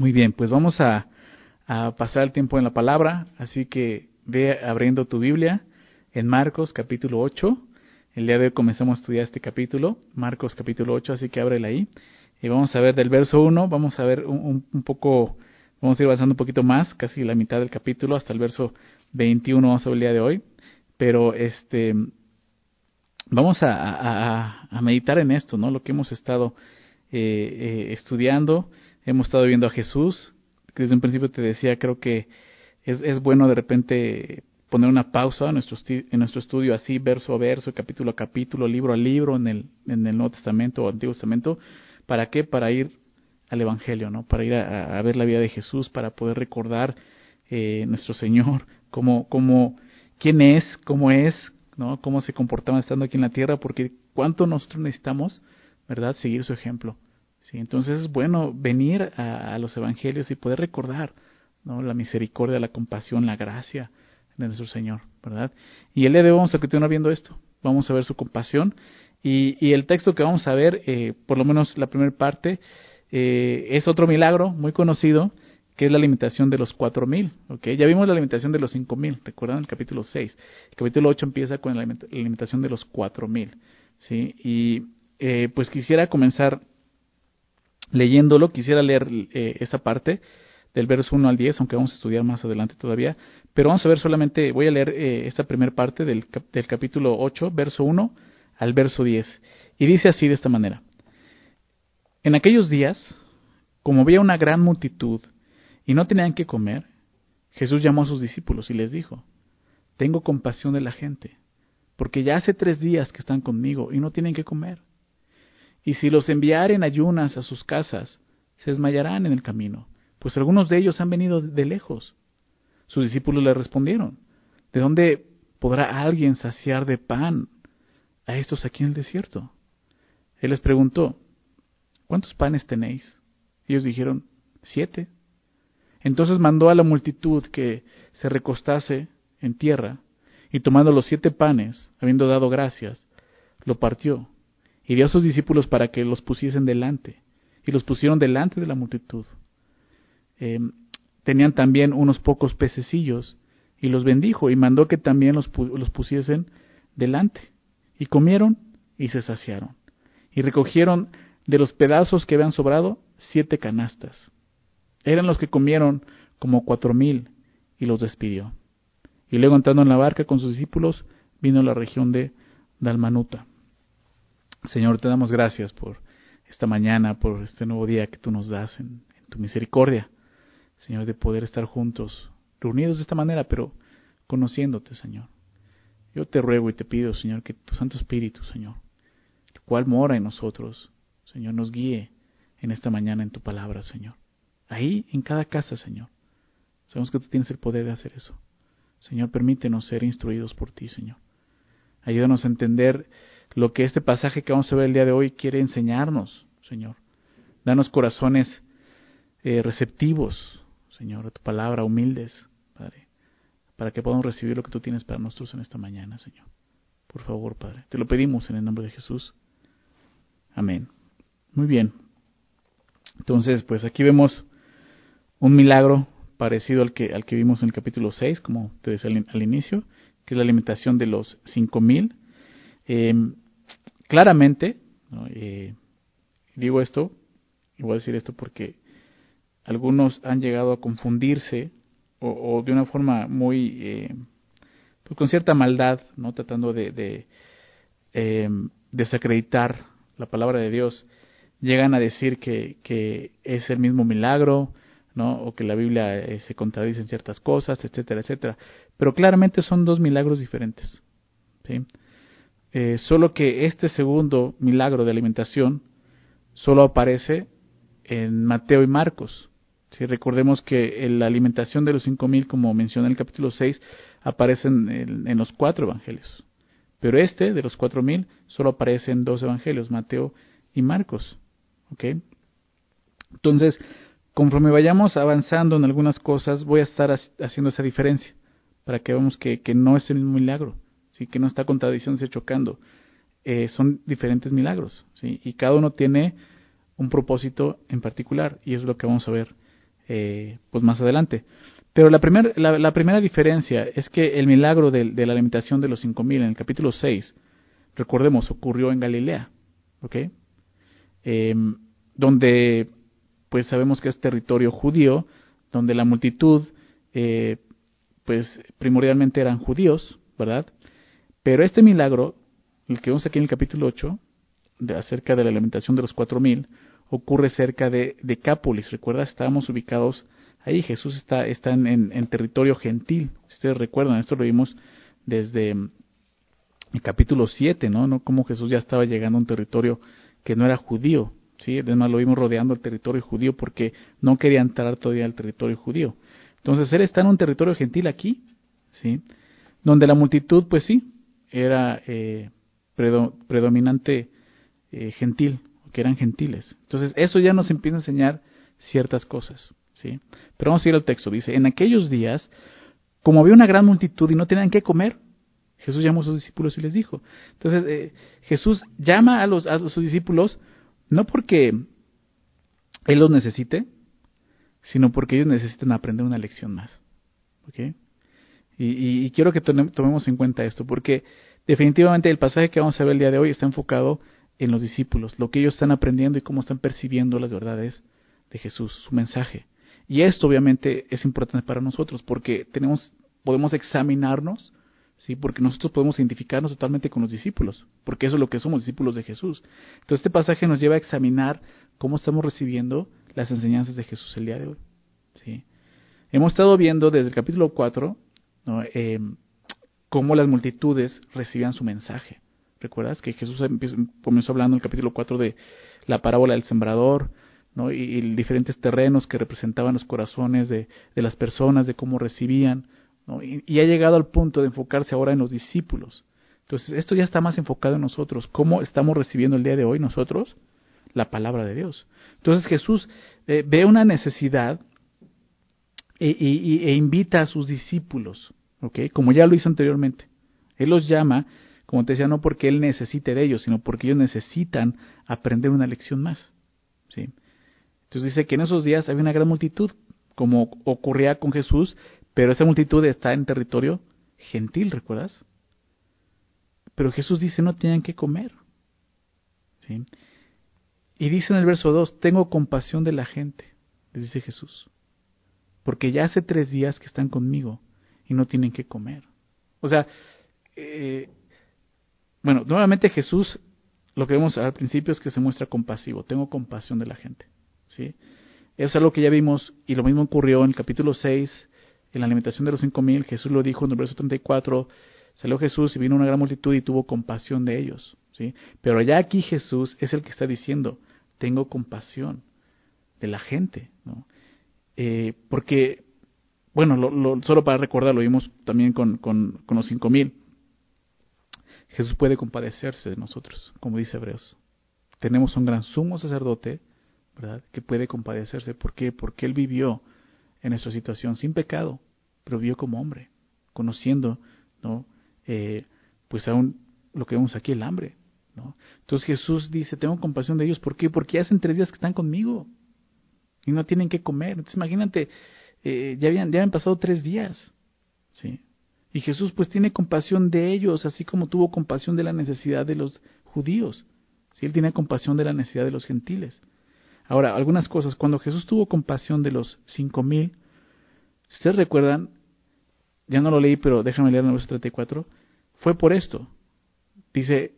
Muy bien, pues vamos a, pasar el tiempo en la palabra, así que ve abriendo tu Biblia en Marcos capítulo 8. El día de hoy comenzamos a estudiar este capítulo, Marcos capítulo 8, así que ábrela ahí. Y vamos a ver del verso 1, vamos a ver un, poco, vamos a ir avanzando un poquito más, casi la mitad del capítulo, hasta el verso 21 vamos a ver el día de hoy. Pero este, vamos a meditar en esto, ¿no? Lo que hemos estado eh, eh, estudiando hemos estado viendo a Jesús. Desde un principio te decía, creo que es, bueno de repente poner una pausa en nuestro, en nuestro estudio así, verso a verso, capítulo a capítulo, libro a libro en el, en el Nuevo Testamento o Antiguo Testamento. ¿Para qué? Para ir al Evangelio, ¿no? Para ir a, ver la vida de Jesús, para poder recordar eh, nuestro Señor, cómo, cómo, quién es, cómo es, ¿no? Cómo se comportaba estando aquí en la tierra, porque cuánto nosotros necesitamos, ¿verdad? Seguir su ejemplo. Entonces es bueno venir a, los evangelios y poder recordar ¿no? la misericordia, la compasión, la gracia de nuestro Señor, ¿verdad? Y el día de hoy vamos a continuar viendo esto, vamos a ver su compasión y, el texto que vamos a ver, eh, por lo menos la primera parte, eh, es otro milagro muy conocido, que es la limitación de los cuatro mil, ¿ok? Ya vimos la limitación de los cinco mil, ¿recuerdan? El capítulo 6. El capítulo 8 empieza con la limitación de los cuatro mil, ¿sí? Y eh, pues quisiera comenzar leyéndolo, quisiera leer eh, esta parte del verso 1 al 10, aunque vamos a estudiar más adelante todavía, pero vamos a ver solamente, voy a leer eh, esta primera parte del, del capítulo 8, verso 1 al verso 10, y dice así de esta manera. En aquellos días, como había una gran multitud y no tenían que comer, Jesús llamó a sus discípulos y les dijo, Tengo compasión de la gente, porque ya hace tres días que están conmigo y no tienen que comer. Y si los enviaren ayunas a sus casas, se desmayarán en el camino, pues algunos de ellos han venido de lejos. Sus discípulos le respondieron, ¿de dónde podrá alguien saciar de pan a estos aquí en el desierto? Él les preguntó, ¿cuántos panes tenéis? Ellos dijeron, siete. Entonces mandó a la multitud que se recostase en tierra, y tomando los siete panes, habiendo dado gracias, lo partió y dio a sus discípulos para que los pusiesen delante, y los pusieron delante de la multitud. Em, tenían también unos pocos pececillos, y los bendijo, y mandó que también los, los pusiesen delante. Y comieron y se saciaron. Y recogieron de los pedazos que habían sobrado siete canastas. Eran los que comieron como cuatro mil, y los despidió. Y luego entrando en la barca con sus discípulos, vino a la región de Dalmanuta. Señor, te damos gracias por esta mañana, por este nuevo día que tú nos das en, tu misericordia. Señor, de poder estar juntos, reunidos de esta manera, pero conociéndote, Señor. Yo te ruego y te pido, Señor, que tu Santo Espíritu, Señor, el cual mora en nosotros, Señor, nos guíe en esta mañana en tu palabra, Señor. Ahí, en cada casa, Señor. Sabemos que tú tienes el poder de hacer eso. Señor, permítenos ser instruidos por ti, Señor. Ayúdanos a entender lo que este pasaje que vamos a ver el día de hoy quiere enseñarnos, Señor. Danos corazones eh, receptivos, Señor, a tu palabra, humildes, Padre, para que podamos recibir lo que tú tienes para nosotros en esta mañana, Señor. Por favor, Padre. Te lo pedimos en el nombre de Jesús. Amén. Muy bien. Entonces, pues aquí vemos un milagro parecido al que, al que vimos en el capítulo 6, como te decía al, inicio, que es la alimentación de los cinco mil. Eh, claramente, eh, digo esto, y voy a decir esto porque algunos han llegado a confundirse o, de una forma muy, eh, pues con cierta maldad, no tratando de, de em, desacreditar la palabra de Dios, llegan a decir que, que es el mismo milagro, ¿no? o que la Biblia eh, se contradice en ciertas cosas, etcétera, etcétera. Pero claramente son dos milagros diferentes. ¿sí? Eh, solo que este segundo milagro de alimentación solo aparece en Mateo y Marcos. Si recordemos que la alimentación de los cinco mil, como menciona en el capítulo 6, aparece en, los cuatro evangelios. Pero este, de los cuatro mil, solo aparece en dos evangelios, Mateo y Marcos. ¿Ok? Entonces, conforme vayamos avanzando en algunas cosas, voy a estar haciendo esa diferencia, para que veamos que, que no es el mismo milagro y que no está contradiciéndose chocando. Eh, son diferentes milagros, ¿sí? y cada uno tiene un propósito en particular, y es lo que vamos a ver eh, pues más adelante. Pero la, primer, la, primera diferencia es que el milagro de, la alimentación de los cinco mil en el capítulo 6, recordemos, ocurrió en Galilea, ¿ok? Em, donde pues sabemos que es territorio judío, donde la multitud eh, pues primordialmente eran judíos, ¿verdad? Pero este milagro, el que vemos aquí en el capítulo 8, de, acerca de la alimentación de los cuatro mil, ocurre cerca de Decápolis. Recuerda, estábamos ubicados ahí. Jesús está, está en, territorio gentil. Si ustedes recuerdan, esto lo vimos desde mm, el capítulo 7, ¿no? ¿no? Como Jesús ya estaba llegando a un territorio que no era judío. ¿sí? Además lo vimos rodeando el territorio judío porque no quería entrar todavía al territorio judío. Entonces él está en un territorio gentil aquí, ¿sí? Donde la multitud, pues sí, era eh, predominante eh, gentil, que eran gentiles. Entonces eso ya nos empieza a enseñar ciertas cosas, ¿sí? Pero vamos a ir al texto. Dice, en aquellos días, como había una gran multitud y no tenían qué comer, Jesús llamó a sus discípulos y les dijo. Entonces eh, Jesús llama a, a sus discípulos no porque Él los necesite, sino porque ellos necesitan aprender una lección más. ¿Ok? Y, quiero que tomemos en cuenta esto, porque definitivamente el pasaje que vamos a ver el día de hoy está enfocado en los discípulos, lo que ellos están aprendiendo y cómo están percibiendo las verdades de Jesús, su mensaje. Y esto obviamente es importante para nosotros, porque tenemos, podemos examinarnos ¿sí? Porque nosotros podemos identificarnos totalmente con los discípulos, porque eso es lo que somos, discípulos de Jesús. Entonces este pasaje nos lleva a examinar cómo estamos recibiendo las enseñanzas de Jesús el día de hoy, ¿sí? Hemos estado viendo desde el capítulo 4 em, cómo las multitudes recibían su mensaje. ¿Recuerdas que Jesús comenzó hablando en el capítulo 4 de la parábola del sembrador, y, diferentes terrenos que representaban los corazones de, de las personas, de cómo recibían y, ha llegado al punto de enfocarse ahora en los discípulos. Entonces, esto ya está más enfocado en nosotros. ¿Cómo estamos recibiendo el día de hoy nosotros la palabra de Dios? Entonces, Jesús eh, ve una necesidad e, e, invita a sus discípulos, Como ya lo hizo anteriormente. Él los llama, como te decía, no porque Él necesite de ellos, sino porque ellos necesitan aprender una lección más, ¿sí? Entonces dice que en esos días había una gran multitud, como ocurría con Jesús, pero esa multitud está en territorio gentil, ¿recuerdas? Pero Jesús dice, no tienen que comer. ¿Sí? Y dice en el verso 2, tengo compasión de la gente, les dice Jesús, porque ya hace tres días que están conmigo y no tienen que comer. O sea, eh, bueno, nuevamente Jesús, lo que vemos al principio es que se muestra compasivo, tengo compasión de la gente. ¿sí? Eso es algo que ya vimos y lo mismo ocurrió en el capítulo 6 en la alimentación de los cinco mil, Jesús lo dijo en el verso 34, salió Jesús y vino una gran multitud y tuvo compasión de ellos. ¿sí? Pero ya aquí Jesús es el que está diciendo, tengo compasión de la gente. ¿no? Eh, porque, bueno, lo, solo para recordar, lo vimos también con, con, con los cinco mil. Jesús puede compadecerse de nosotros, como dice Hebreos. Tenemos un gran sumo sacerdote, ¿verdad? Que puede compadecerse. ¿Por qué? Porque Él vivió en nuestra situación, sin pecado, pero vivió como hombre, conociendo, ¿no? Eh, pues aún lo que vemos aquí, el hambre, ¿no? Entonces Jesús dice, tengo compasión de ellos, ¿por qué? Porque hacen tres días que están conmigo y no tienen que comer. Entonces imagínate, eh, ya, habían, ya habían pasado tres días, ¿sí? Y Jesús pues tiene compasión de ellos, así como tuvo compasión de la necesidad de los judíos. ¿sí? Él tiene compasión de la necesidad de los gentiles. Ahora, algunas cosas. Cuando Jesús tuvo compasión de los cinco mil, si ustedes recuerdan, ya no lo leí, pero déjame leer en el verso 34, fue por esto. Dice,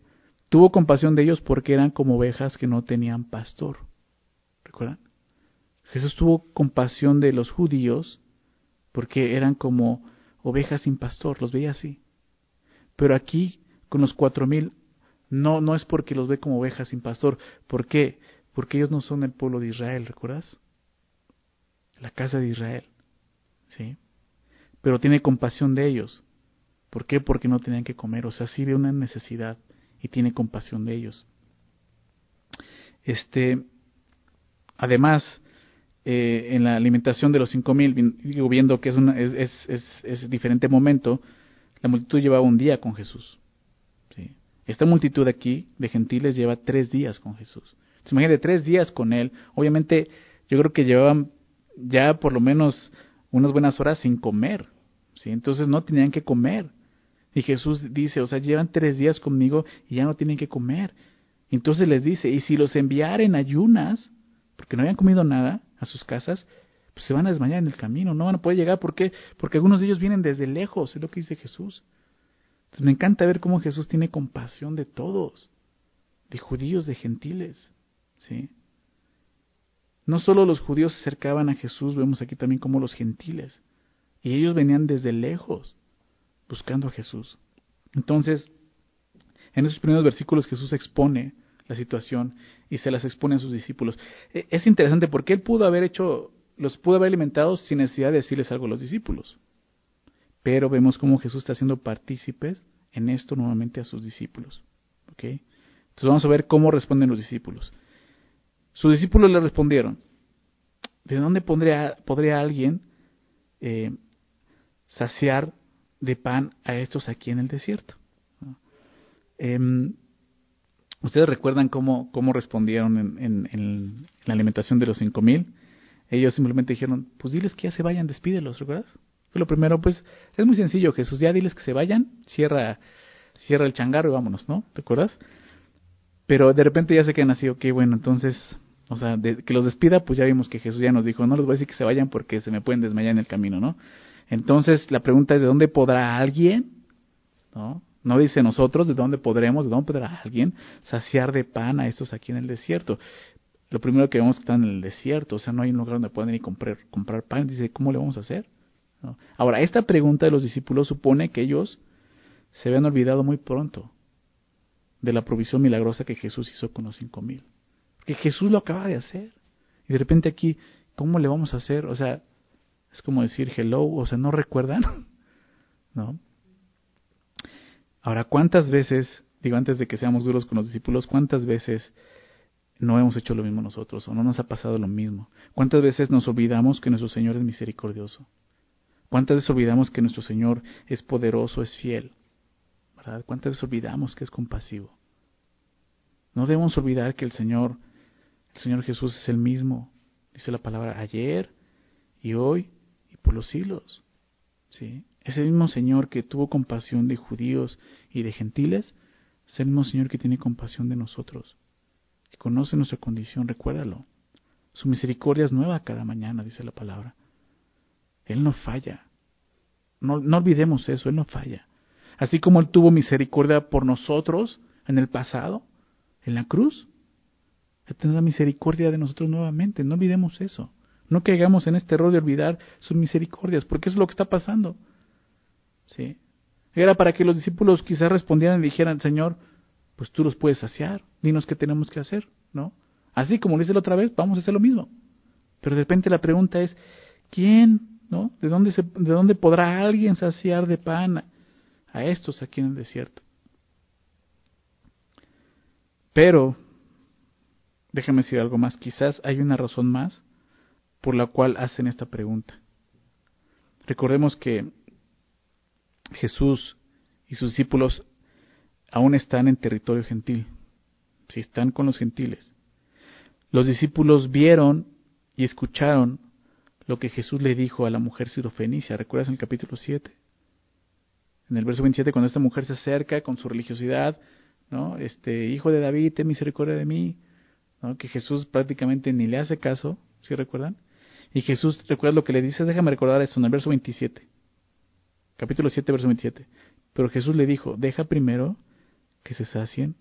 tuvo compasión de ellos porque eran como ovejas que no tenían pastor. ¿Recuerdan? Jesús tuvo compasión de los judíos porque eran como ovejas sin pastor, los veía así. Pero aquí, con los cuatro mil, no, no es porque los ve como ovejas sin pastor. ¿Por qué? porque ellos no son el pueblo de Israel, ¿recuerdas? La casa de Israel, ¿sí? Pero tiene compasión de ellos. ¿Por qué? Porque no tenían que comer, o sea, sí ve una necesidad y tiene compasión de ellos. Este, además, eh, en la alimentación de los cinco mil, viendo que es, una, es, es, es, diferente momento, la multitud llevaba un día con Jesús. Esta multitud aquí de gentiles lleva tres días con Jesús. Se imagínate tres días con él. Obviamente, yo creo que llevaban ya por lo menos unas buenas horas sin comer, ¿sí? Entonces no tenían que comer. Y Jesús dice, o sea, llevan tres días conmigo y ya no tienen que comer. Entonces les dice, y si los enviaren ayunas, porque no habían comido nada a sus casas, pues se van a desmayar en el camino, no van a poder llegar. ¿Por qué? Porque algunos de ellos vienen desde lejos, es lo que dice Jesús. Entonces me encanta ver cómo Jesús tiene compasión de todos, de judíos, de gentiles. ¿sí? No solo los judíos se acercaban a Jesús, vemos aquí también como los gentiles. Y ellos venían desde lejos buscando a Jesús. Entonces, en esos primeros versículos Jesús expone la situación y se las expone a sus discípulos. E, es interesante porque él pudo haber hecho, los pudo haber alimentado sin necesidad de decirles algo a los discípulos. Pero vemos cómo Jesús está haciendo partícipes en esto nuevamente a sus discípulos. Entonces vamos a ver cómo responden los discípulos. Sus discípulos le respondieron, ¿de dónde podría, podría alguien eh, saciar de pan a estos aquí en el desierto. Em, Ustedes recuerdan cómo, cómo respondieron en, en, la alimentación de los cinco mil. Ellos simplemente dijeron, pues diles que ya se vayan, despídelos, ¿recuerdas? Fue lo primero, pues es muy sencillo, Jesús, ya diles que se vayan, cierra, cierra el changarro y vámonos, ¿no? ¿Te acuerdas? Pero de repente ya se quedan así, ok, bueno, entonces, o sea, que los despida, pues ya vimos que Jesús ya nos dijo, no les voy a decir que se vayan porque se me pueden desmayar en el camino, ¿no? Entonces la pregunta es, ¿de dónde podrá alguien? ¿No? No dice nosotros, ¿de dónde podremos, de dónde podrá alguien saciar de pan a estos aquí en el desierto? Lo primero que vemos que están en el desierto, o sea, no hay un lugar donde puedan ir comprar, comprar pan. Dice, ¿cómo le vamos a hacer? Ahora, esta pregunta de los discípulos supone que ellos se habían olvidado muy pronto de la provisión milagrosa que Jesús hizo con los cinco mil. Que Jesús lo acaba de hacer. Y de repente aquí, ¿cómo le vamos a hacer? O sea, es como decir hello, o sea, ¿no recuerdan? ¿No? Ahora, ¿cuántas veces, digo antes de que seamos duros con los discípulos, cuántas veces no hemos hecho lo mismo nosotros o no nos ha pasado lo mismo? ¿Cuántas veces nos olvidamos que nuestro Señor es misericordioso? ¿Cuántas veces olvidamos que nuestro Señor es poderoso, es fiel? ¿Verdad? ¿Cuántas veces olvidamos que es compasivo? No debemos olvidar que el Señor, el Señor Jesús es el mismo, dice la palabra, ayer y hoy por los siglos. ¿sí? Ese mismo Señor que tuvo compasión de judíos y de gentiles, es el mismo Señor que tiene compasión de nosotros, que conoce nuestra condición, recuérdalo. Su misericordia es nueva cada mañana, dice la palabra. Él no falla. No, no olvidemos eso, Él no falla. Así como Él tuvo misericordia por nosotros en el pasado, en la cruz, Él tendrá misericordia de nosotros nuevamente. No olvidemos eso. No caigamos en este error de olvidar sus misericordias, porque es lo que está pasando. ¿Sí? Era para que los discípulos quizás respondieran y dijeran, Señor, pues tú los puedes saciar, dinos qué tenemos que hacer, ¿no? Así como lo hice la otra vez, vamos a hacer lo mismo. Pero de repente la pregunta es, ¿quién, no? ¿De dónde, se, de dónde podrá alguien saciar de pan a estos aquí en el desierto? Pero, déjame decir algo más, quizás hay una razón más por la cual hacen esta pregunta. Recordemos que Jesús y sus discípulos aún están en territorio gentil, si están con los gentiles. Los discípulos vieron y escucharon lo que Jesús le dijo a la mujer sirofenicia. ¿Recuerdas en el capítulo 7? En el verso 27, cuando esta mujer se acerca con su religiosidad, ¿no? Este, hijo de David, ten misericordia de mí. Que Jesús prácticamente ni le hace caso, ¿sí recuerdan? Y Jesús, recuerda lo que le dice, déjame recordar eso en el verso 27. Capítulo 7, verso 27. Pero Jesús le dijo, deja primero que se sacien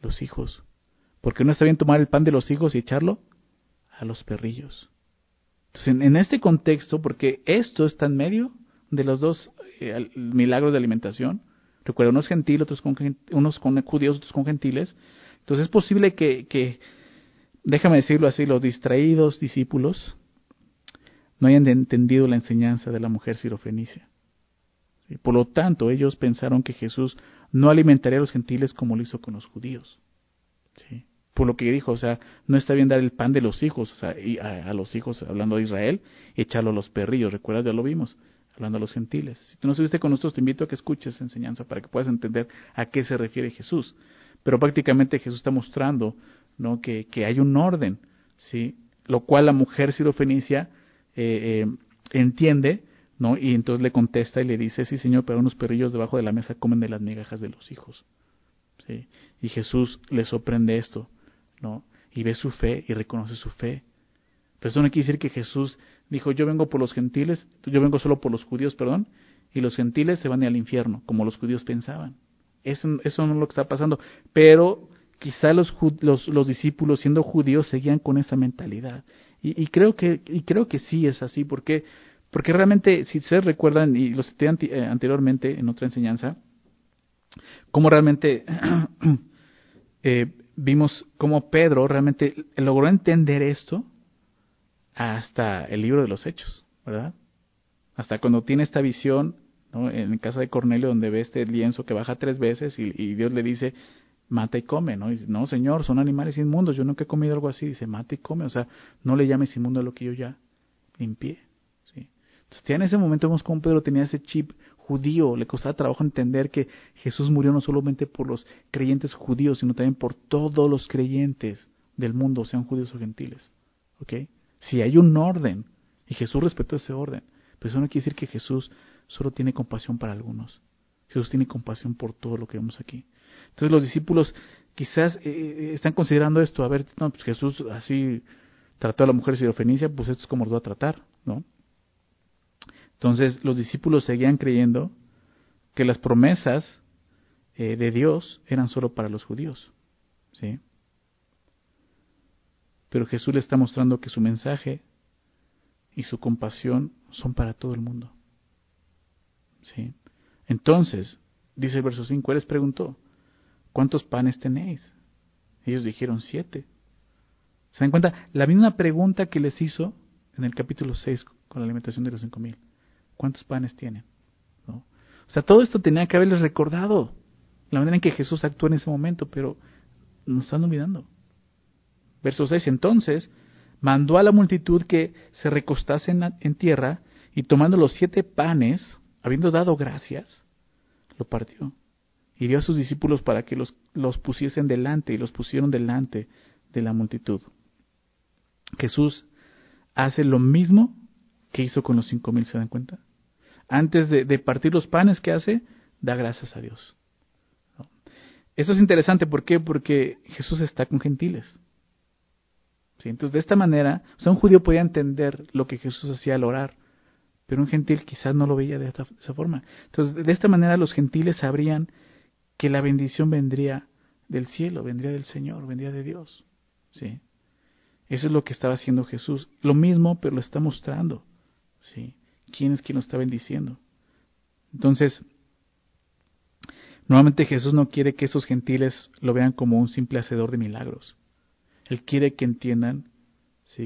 los hijos. Porque no está bien tomar el pan de los hijos y echarlo a los perrillos. Entonces, en, este contexto, porque esto está en medio de los dos eh, milagros de alimentación, recuerda, unos gentiles, otros con, unos con judíos, otros con gentiles, entonces es posible que, que, déjame decirlo así, los distraídos discípulos no hayan entendido la enseñanza de la mujer sirofenicia. Por lo tanto, ellos pensaron que Jesús no alimentaría a los gentiles como lo hizo con los judíos. ¿Sí? Por lo que dijo, o sea, no está bien dar el pan de los hijos, o sea, a, los hijos, hablando de Israel, echarlo a los perrillos. ¿Recuerdas? Ya lo vimos, hablando a los gentiles. Si tú no estuviste con nosotros, te invito a que escuches esa enseñanza para que puedas entender a qué se refiere Jesús. Pero prácticamente Jesús está mostrando ¿no? que, que hay un orden, ¿sí? Lo cual la mujer sirofenicia eh, eh, entiende, ¿no? Y entonces le contesta y le dice, sí señor, pero unos perrillos debajo de la mesa comen de las migajas de los hijos. ¿Sí? Y Jesús le sorprende esto, ¿no? Y ve su fe y reconoce su fe. Pero eso no quiere decir que Jesús dijo, yo vengo por los gentiles, yo vengo solo por los judíos, perdón, y los gentiles se van al infierno, como los judíos pensaban. Eso, eso no es lo que está pasando. Pero quizá los, los, los discípulos, siendo judíos, seguían con esa mentalidad. Y, y, creo que, y creo que sí es así, porque, porque realmente, si ustedes recuerdan, y lo cité eh, anteriormente en otra enseñanza, cómo realmente eh, vimos cómo Pedro realmente logró entender esto hasta el libro de los Hechos, ¿verdad? Hasta cuando tiene esta visión en casa de Cornelio donde ve este lienzo que baja tres veces y, y Dios le dice, mata y come, ¿no? dice, no, Señor, son animales inmundos, yo nunca he comido algo así. Dice, mata y come, o sea, no le llames inmundo a lo que yo ya limpié. Entonces, ya en ese momento vemos cómo Pedro tenía ese chip judío, le costaba trabajo entender que Jesús murió no solamente por los creyentes judíos, sino también por todos los creyentes del mundo, sean judíos o gentiles. ¿Ok? Si hay un orden, y Jesús respetó ese orden, pero eso no quiere decir que Jesús solo tiene compasión para algunos. Jesús tiene compasión por todo lo que vemos aquí. Entonces los discípulos quizás eh, eh, están considerando esto, a ver, no, pues Jesús así trató a la mujer sirofenicia, pues esto es como lo va a tratar, ¿no? Entonces los discípulos seguían creyendo que las promesas eh, de Dios eran solo para los judíos, ¿sí? Pero Jesús le está mostrando que su mensaje y su compasión son para todo el mundo. ¿Sí? Entonces, dice el verso 5, Él les preguntó, ¿cuántos panes tenéis? Ellos dijeron siete. ¿Se dan cuenta? La misma pregunta que les hizo en el capítulo 6 con la alimentación de los cinco mil. ¿Cuántos panes tienen? O sea, todo esto tenía que haberles recordado la manera en que Jesús actuó en ese momento, pero nos están olvidando. Verso 6, entonces mandó a la multitud que se recostase en, en tierra y tomando los siete panes, habiendo dado gracias, lo partió y dio a sus discípulos para que los, los pusiesen delante y los pusieron delante de la multitud. Jesús hace lo mismo que hizo con los cinco mil, ¿se dan cuenta? Antes de, partir los panes, ¿qué hace? Da gracias a Dios. Eso es interesante, ¿por qué? Porque Jesús está con gentiles. ¿Sí? Entonces, de esta manera, o sea, un judío podía entender lo que Jesús hacía al orar, pero un gentil quizás no lo veía de, esta, de esa forma. Entonces, de esta manera los gentiles sabrían que la bendición vendría del cielo, vendría del Señor, vendría de Dios. ¿sí? Eso es lo que estaba haciendo Jesús. Lo mismo, pero lo está mostrando. ¿sí? ¿Quién es quien lo está bendiciendo? Entonces, nuevamente Jesús no quiere que esos gentiles lo vean como un simple hacedor de milagros. Él quiere que entiendan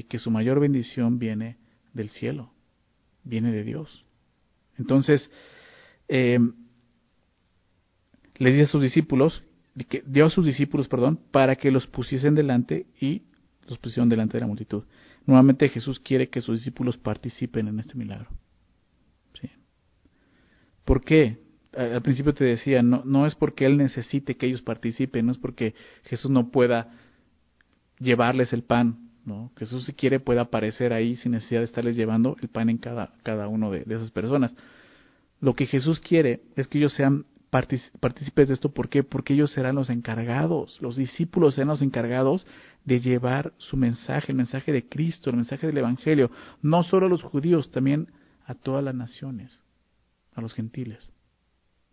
que su mayor bendición viene del cielo, viene de Dios. Entonces, eh, les dice a sus discípulos, dio a sus discípulos, perdón, para que los pusiesen delante y los pusieron delante de la multitud. Nuevamente Jesús quiere que sus discípulos participen en este milagro. ¿Por qué? Al principio te decía, no, no es porque Él necesite que ellos participen, no es porque Jesús no pueda llevarles el pan, ¿no? Jesús si quiere puede aparecer ahí sin necesidad de estarles llevando el pan en cada, cada uno de, de esas personas. Lo que Jesús quiere es que ellos sean partícipes de esto. ¿Por qué? Porque ellos serán los encargados, los discípulos serán los encargados de llevar su mensaje, el mensaje de Cristo, el mensaje del Evangelio, no solo a los judíos, también a todas las naciones, a los gentiles.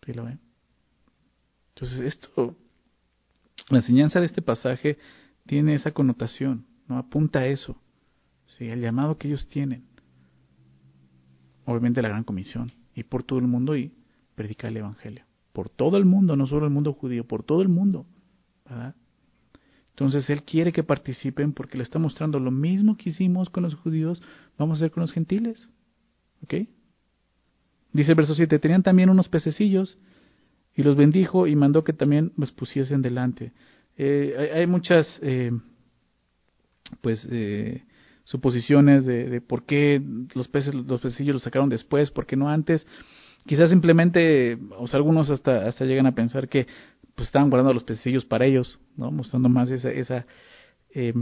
¿Sí lo ven? Entonces esto, la enseñanza de este pasaje tiene esa connotación, no apunta a eso, ¿sí? el llamado que ellos tienen. Obviamente la gran comisión, y por todo el mundo y predicar el Evangelio por todo el mundo, no solo el mundo judío, por todo el mundo. ¿verdad? Entonces Él quiere que participen porque le está mostrando lo mismo que hicimos con los judíos, vamos a hacer con los gentiles. ¿Ok? Dice el verso 7, tenían también unos pececillos y los bendijo y mandó que también los pusiesen delante. Eh, hay, muchas, eh, pues, eh, suposiciones de, por qué los peces, los pececillos los sacaron después, por qué no antes. Quizás simplemente, o sea, algunos hasta, hasta llegan a pensar que pues estaban guardando los pececillos para ellos, ¿no? Mostrando más esa, esa eh,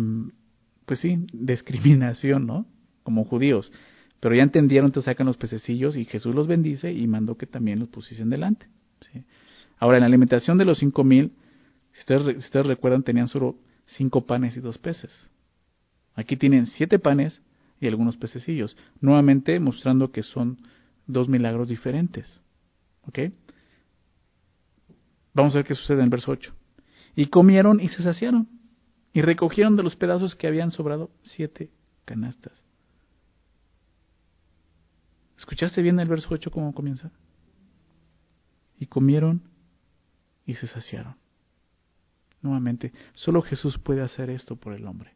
pues sí, discriminación, ¿no? Como judíos. Pero ya entendieron, entonces sacan los pececillos y Jesús los bendice y mandó que también los pusiesen delante. Ahora, en la alimentación de los cinco mil, si ustedes, ustedes recuerdan, tenían solo cinco panes y dos peces. Aquí tienen siete panes y algunos pececillos, nuevamente mostrando que son dos milagros diferentes. ¿Ok? Vamos a ver qué sucede en el verso 8. Y comieron y se saciaron, y recogieron de los pedazos que habían sobrado siete canastas. ¿Escuchaste bien el verso 8 cómo comienza? Y comieron y se saciaron. Nuevamente, solo Jesús puede hacer esto por el hombre.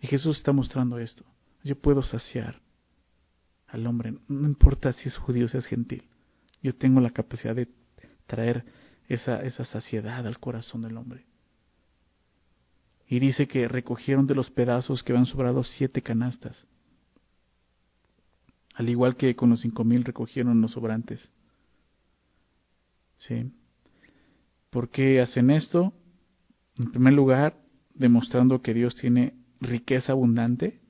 Y Jesús está mostrando esto. Yo puedo saciar al hombre, no importa si es judío o si es gentil. Yo tengo la capacidad de traer esa, esa saciedad al corazón del hombre. Y dice que recogieron de los pedazos que habían sobrado siete canastas. Al igual que con los cinco mil recogieron los sobrantes. ¿Sí? ¿Por qué hacen esto? En primer lugar, demostrando que Dios tiene riqueza abundante,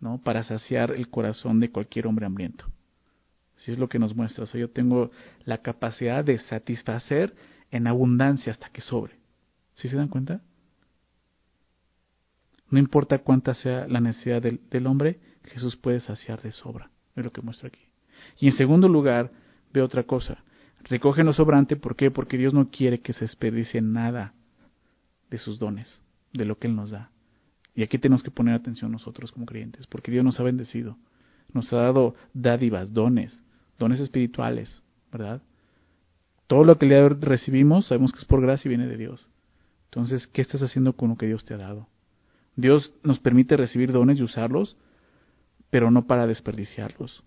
¿no? Para saciar el corazón de cualquier hombre hambriento. Así es lo que nos muestra. O yo tengo la capacidad de satisfacer en abundancia hasta que sobre. ¿Sí se dan cuenta? No importa cuánta sea la necesidad del, del hombre, Jesús puede saciar de sobra. Lo que muestra aquí. Y en segundo lugar, ve otra cosa. Recoge lo sobrante, ¿por qué? Porque Dios no quiere que se desperdicie nada de sus dones, de lo que Él nos da. Y aquí tenemos que poner atención nosotros como creyentes, porque Dios nos ha bendecido, nos ha dado dádivas, dones, dones espirituales, ¿verdad? Todo lo que le recibimos sabemos que es por gracia y viene de Dios. Entonces, ¿qué estás haciendo con lo que Dios te ha dado? Dios nos permite recibir dones y usarlos, pero no para desperdiciarlos.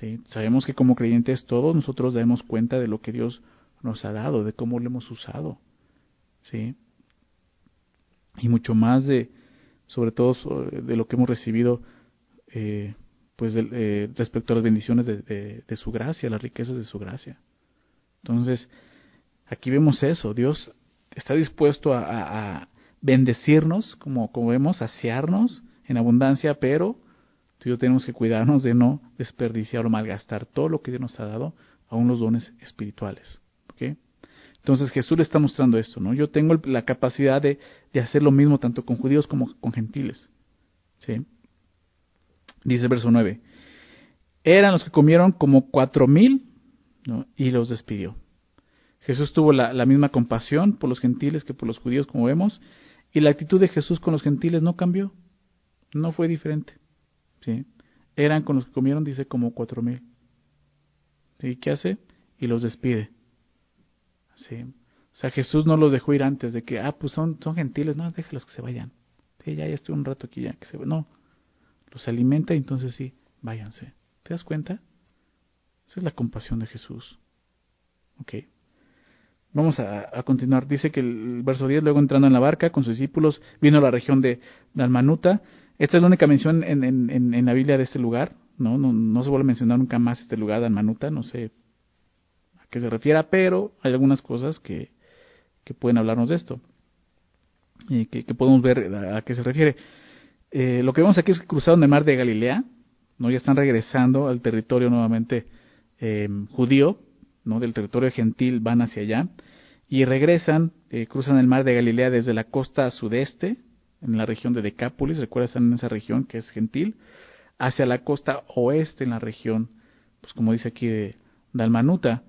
¿Sí? Sabemos que como creyentes todos nosotros damos cuenta de lo que Dios nos ha dado, de cómo lo hemos usado. ¿sí? Y mucho más de, sobre todo, de lo que hemos recibido, eh, pues eh, respecto a las bendiciones de, su gracia, las riquezas de su gracia. Entonces, aquí vemos eso, Dios está dispuesto a, bendecirnos, como, como vemos, saciarnos en abundancia, pero tú y yo tenemos que cuidarnos de no desperdiciar o malgastar todo lo que Dios nos ha dado, aún los dones espirituales. Entonces Jesús le está mostrando esto, ¿no? Yo tengo la capacidad de, hacer lo mismo tanto con judíos como con gentiles. ¿Sí? Dice el verso 9. Eran los que comieron como cuatro mil y los despidió. Jesús tuvo la, la, misma compasión por los gentiles que por los judíos, como vemos, y la actitud de Jesús con los gentiles no cambió, no fue diferente. ¿Sí? Eran con los que comieron, dice, como cuatro mil. ¿Y qué hace? Y los despide. Sí. O sea, Jesús no los dejó ir antes de que, ah, pues son, son gentiles, no, déjalos que se vayan. Sí, ya, ya estoy un rato aquí, ya, que se No, los alimenta y entonces sí, váyanse. ¿Te das cuenta? Esa es la compasión de Jesús. Ok. Vamos a, continuar. Dice que el verso 10, luego entrando en la barca con sus discípulos, vino a la región de Dalmanuta. Esta es la única mención en, en, la Biblia de este lugar. ¿no? No, no se vuelve a mencionar nunca más este lugar, Dalmanuta. No sé que se refiera, pero hay algunas cosas que, que pueden hablarnos de esto y que, podemos ver a, qué se refiere. Eh, lo que vemos aquí es que cruzaron el mar de Galilea, no ya están regresando al territorio nuevamente eh, judío, no del territorio gentil van hacia allá y regresan, eh, cruzan el mar de Galilea desde la costa sudeste, en la región de Decápolis, recuerda están en esa región que es gentil, hacia la costa oeste en la región, pues como dice aquí de Dalmanuta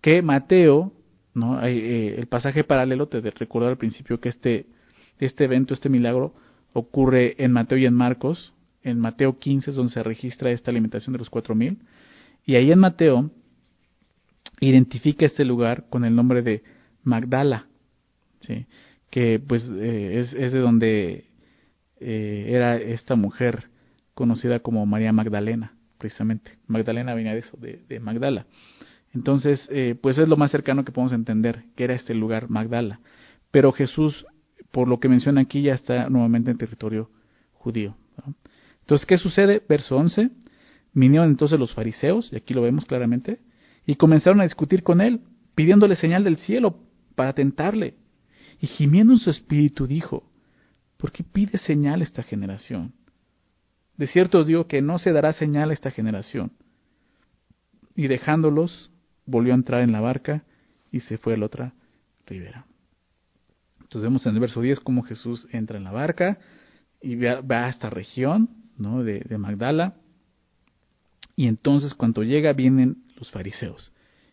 que Mateo, ¿no? Eh, el pasaje paralelo, te recuerdo al principio que este, este evento, este milagro, ocurre en Mateo y en Marcos. En Mateo 15 es donde se registra esta alimentación de los cuatro mil. Y ahí en Mateo identifica este lugar con el nombre de Magdala, ¿sí? Que pues eh, es, es, de donde eh, era esta mujer conocida como María Magdalena, precisamente. Magdalena venía de eso, de, Magdala. Entonces, eh, pues es lo más cercano que podemos entender, que era este lugar, Magdala. Pero Jesús, por lo que menciona aquí, ya está nuevamente en territorio judío. Entonces, ¿qué sucede? Verso 11. Vinieron entonces los fariseos, y aquí lo vemos claramente, y comenzaron a discutir con él, pidiéndole señal del cielo para tentarle. Y gimiendo en su espíritu dijo, ¿por qué pide señal esta generación? De cierto os digo que no se dará señal a esta generación. Y dejándolos, volvió a entrar en la barca y se fue a la otra ribera. Entonces vemos en el verso 10 cómo Jesús entra en la barca y va, a esta región ¿no? de, de Magdala. Y entonces cuando llega vienen los fariseos.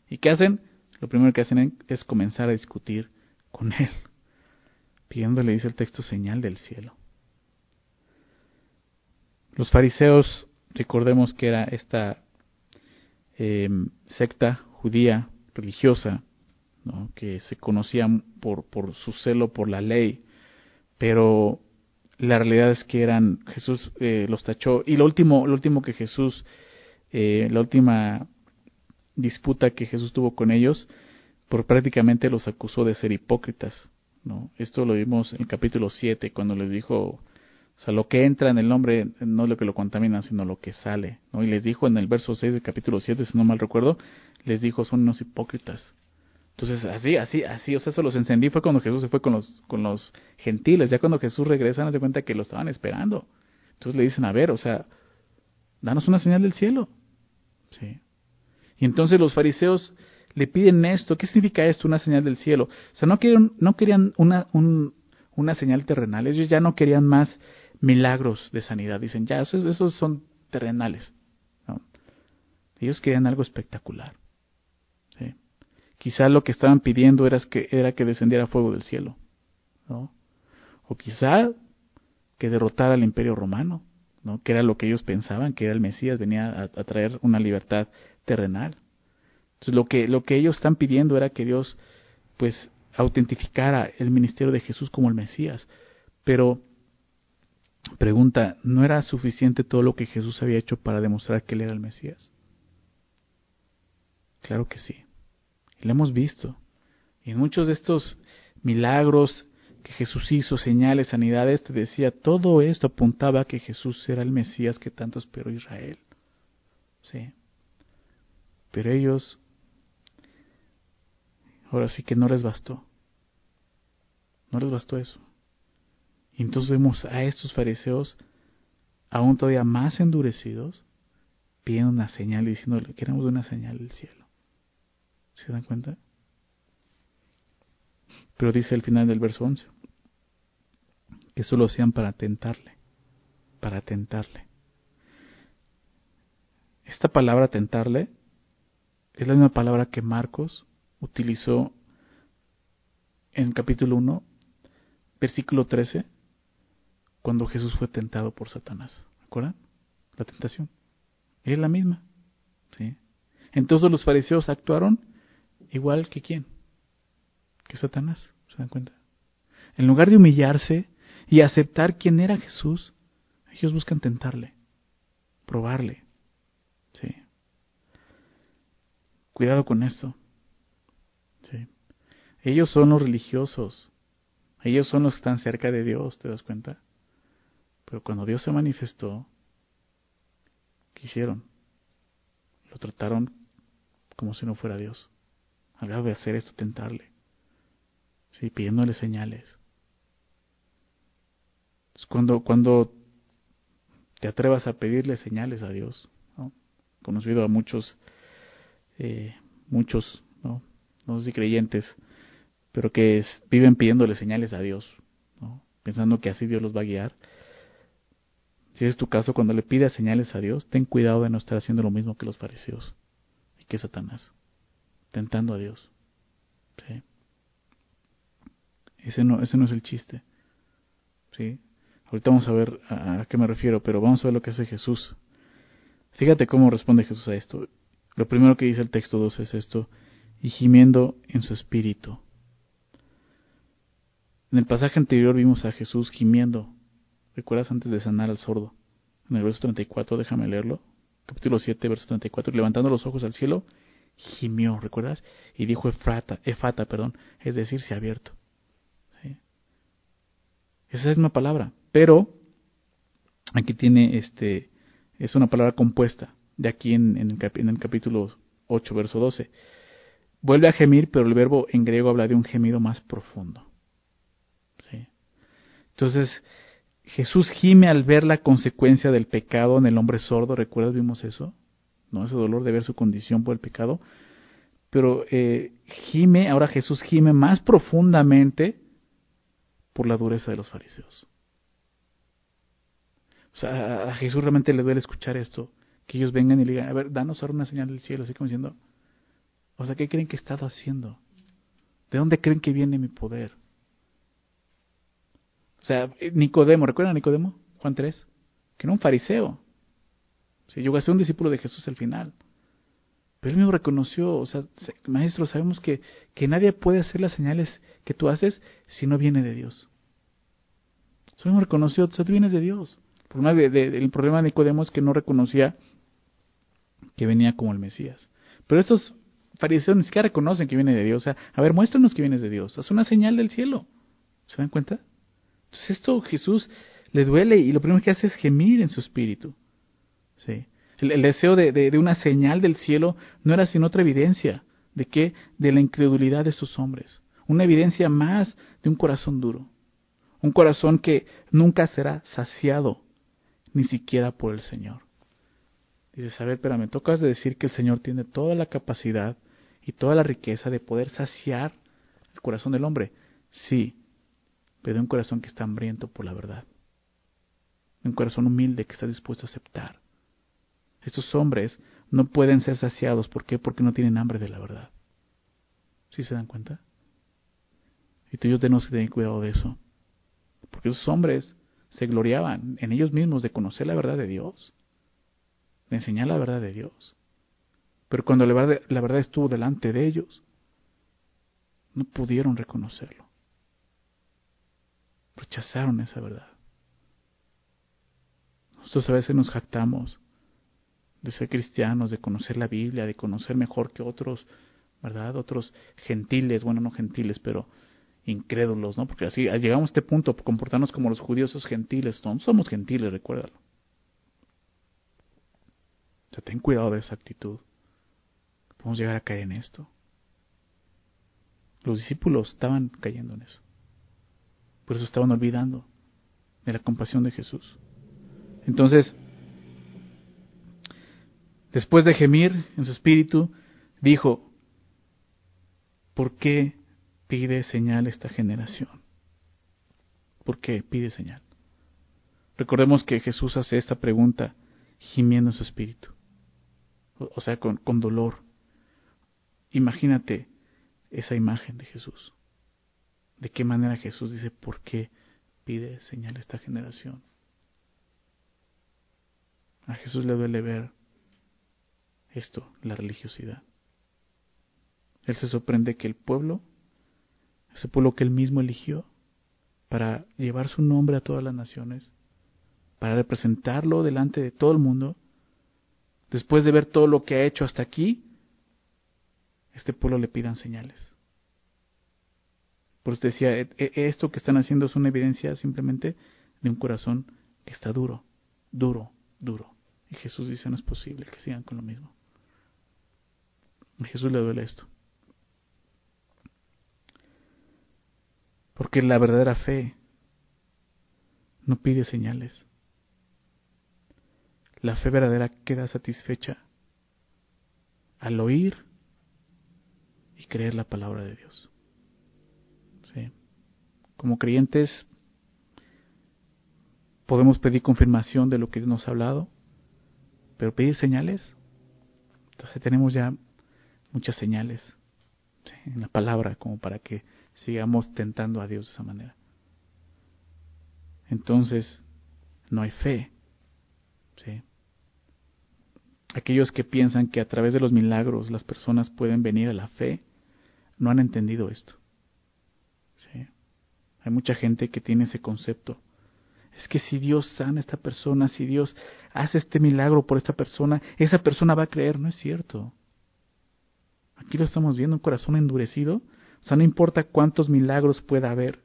¿Y qué hacen? Lo primero que hacen es comenzar a discutir con él, pidiéndole, dice el texto, señal del cielo. Los fariseos, recordemos que era esta eh, secta judía religiosa, que se conocían por, por su celo por la ley, pero la realidad es que eran Jesús eh, los tachó. Y lo último lo último que Jesús eh, la última disputa que Jesús tuvo con ellos por prácticamente los acusó de ser hipócritas no esto lo vimos en el capítulo 7 cuando les dijo o sea, lo que entra en el nombre no es lo que lo contamina, sino lo que sale. ¿no? Y les dijo en el verso 6 del capítulo 7, si no mal recuerdo, les dijo, son unos hipócritas. Entonces, así, así, así, o sea, eso los encendí fue cuando Jesús se fue con los, con los gentiles. Ya cuando Jesús regresa, nos de cuenta que lo estaban esperando. Entonces le dicen, a ver, o sea, danos una señal del cielo. Sí. Y entonces los fariseos le piden esto. ¿Qué significa esto, una señal del cielo? O sea, no querían, no querían una, un, una señal terrenal. Ellos ya no querían más milagros de sanidad. Dicen, ya, esos, esos son terrenales. Ellos querían algo espectacular. ¿sí? Quizá lo que estaban pidiendo era que, era que descendiera fuego del cielo. ¿no? O quizá que derrotara al imperio romano, ¿no? que era lo que ellos pensaban, que era el Mesías, venía a traer una libertad terrenal. Entonces lo que, lo que ellos están pidiendo era que Dios pues autentificara el ministerio de Jesús como el Mesías. Pero Pregunta, ¿no era suficiente todo lo que Jesús había hecho para demostrar que él era el Mesías? Claro que sí. Y lo hemos visto. Y en muchos de estos milagros que Jesús hizo, señales, sanidades, te decía, todo esto apuntaba a que Jesús era el Mesías que tanto esperó Israel. Sí. Pero ellos, ahora sí que no les bastó. No les bastó eso. Y entonces vemos a estos fariseos aún todavía más endurecidos, pidiendo una señal y diciéndole, queremos una señal del cielo. ¿Se dan cuenta? Pero dice al final del verso 11, que solo sean para tentarle, para tentarle. Esta palabra tentarle es la misma palabra que Marcos utilizó en capítulo 1, versículo 13, cuando Jesús fue tentado por Satanás. ¿Acuerdan? La tentación. Es la misma. ¿sí? Entonces los fariseos actuaron igual que quién? Que Satanás. ¿Se dan cuenta? En lugar de humillarse y aceptar quién era Jesús, ellos buscan tentarle, probarle. ¿sí? Cuidado con esto. ¿Sí? Ellos son los religiosos. Ellos son los que están cerca de Dios, ¿te das cuenta? Pero cuando Dios se manifestó, ¿qué hicieron? Lo trataron como si no fuera Dios. Al de hacer esto, tentarle. Sí, pidiéndole señales. cuando, cuando te atrevas a pedirle señales a Dios, ¿no? conocido a muchos, eh, muchos, ¿no? sé si creyentes, pero que viven pidiéndole señales a Dios, pensando que así Dios los va a guiar. Si es tu caso, cuando le pidas señales a Dios, ten cuidado de no estar haciendo lo mismo que los fariseos y que Satanás, tentando a Dios. ¿Sí? Ese no, ese no es el chiste. ¿Sí? Ahorita vamos a ver a, a qué me refiero, pero vamos a ver lo que hace Jesús. Fíjate cómo responde Jesús a esto. Lo primero que dice el texto 2 es esto, y gimiendo en su espíritu. En el pasaje anterior vimos a Jesús gimiendo ¿Recuerdas antes de sanar al sordo? En el verso 34, déjame leerlo. Capítulo 7, verso 34. Levantando los ojos al cielo, gimió, ¿recuerdas? Y dijo efrata, efata, perdón, es decir, se ha abierto. Esa es una palabra, pero aquí tiene este, es una palabra compuesta, de aquí en, el, en el capítulo 8, verso 12. Vuelve a gemir, pero el verbo en griego habla de un gemido más profundo. Entonces, Jesús gime al ver la consecuencia del pecado en el hombre sordo, ¿recuerdas? Vimos eso, ¿no? Ese dolor de ver su condición por el pecado. Pero eh, gime, ahora Jesús gime más profundamente por la dureza de los fariseos. O sea, a Jesús realmente le duele escuchar esto, que ellos vengan y le digan, a ver, danos ahora una señal del cielo, así como diciendo, o sea, ¿qué creen que he estado haciendo? ¿De dónde creen que viene mi poder? O sea, Nicodemo, ¿recuerdan a Nicodemo? Juan 3, que era un fariseo. Sí, llegó a ser un discípulo de Jesús al final. Pero él mismo reconoció, o sea, maestro, sabemos que, que nadie puede hacer las señales que tú haces si no viene de Dios. Él mismo reconoció, tú vienes de Dios. el problema de Nicodemo es que no reconocía que venía como el Mesías. Pero estos fariseos ni siquiera reconocen que viene de Dios. O sea, a ver, muéstranos que vienes de Dios. Haz una señal del cielo. ¿Se dan cuenta? Entonces esto Jesús le duele y lo primero que hace es gemir en su espíritu. ¿Sí? El, deseo de, una señal del cielo no era sino otra evidencia. ¿De qué? De la incredulidad de sus hombres. Una evidencia más de un corazón duro. Un corazón que nunca será saciado, ni siquiera por el Señor. Dices, a ver, pero me tocas de decir que el Señor tiene toda la capacidad y toda la riqueza de poder saciar el corazón del hombre. Sí, pero de un corazón que está hambriento por la verdad. Un corazón humilde que está dispuesto a aceptar. Estos hombres no pueden ser saciados. ¿Por qué? Porque no tienen hambre de la verdad. ¿Sí se dan cuenta? Y tú y yo tenemos que tener cuidado de eso. Porque esos hombres se gloriaban en ellos mismos de conocer la verdad de Dios, de enseñar la verdad de Dios. Pero cuando la verdad, estuvo delante de ellos, no pudieron reconocerlo. Rechazaron esa verdad. Nosotros a veces nos jactamos de ser cristianos, de conocer la Biblia, de conocer mejor que otros, ¿verdad? Otros gentiles, bueno, no gentiles, pero incrédulos, ¿no? Porque así llegamos a este punto, comportarnos como los judíos, esos gentiles, no somos gentiles, recuérdalo. O sea, ten cuidado de esa actitud. Podemos llegar a caer en esto. Los discípulos estaban cayendo en eso. Por eso estaban olvidando de la compasión de Jesús. Entonces, después de gemir en su espíritu, dijo, ¿por qué pide señal esta generación? ¿Por qué pide señal? Recordemos que Jesús hace esta pregunta gimiendo en su espíritu, o sea, con, con dolor, Imagínate esa imagen de Jesús. De qué manera Jesús dice, ¿por qué pide señal esta generación? A Jesús le duele ver esto, la religiosidad. Él se sorprende que el pueblo, ese pueblo que él mismo eligió para llevar su nombre a todas las naciones, para representarlo delante de todo el mundo, después de ver todo lo que ha hecho hasta aquí, este pueblo le pidan señales. Por eso decía, e, e, esto que están haciendo es una evidencia simplemente de un corazón que está duro, duro, duro. Y Jesús dice, no es posible que sigan con lo mismo. A Jesús le duele esto. Porque la verdadera fe no pide señales. La fe verdadera queda satisfecha al oír y creer la palabra de Dios. ¿Sí? Como creyentes podemos pedir confirmación de lo que Dios nos ha hablado, pero pedir señales, entonces tenemos ya muchas señales en la palabra como para que sigamos tentando a Dios de esa manera. Entonces, no hay fe. ¿sí? Aquellos que piensan que a través de los milagros las personas pueden venir a la fe, no han entendido esto. ¿Sí? Hay mucha gente que tiene ese concepto. Es que si Dios sana a esta persona, si Dios hace este milagro por esta persona, esa persona va a creer. No es cierto. Aquí lo estamos viendo, un corazón endurecido. O sea, no importa cuántos milagros pueda haber.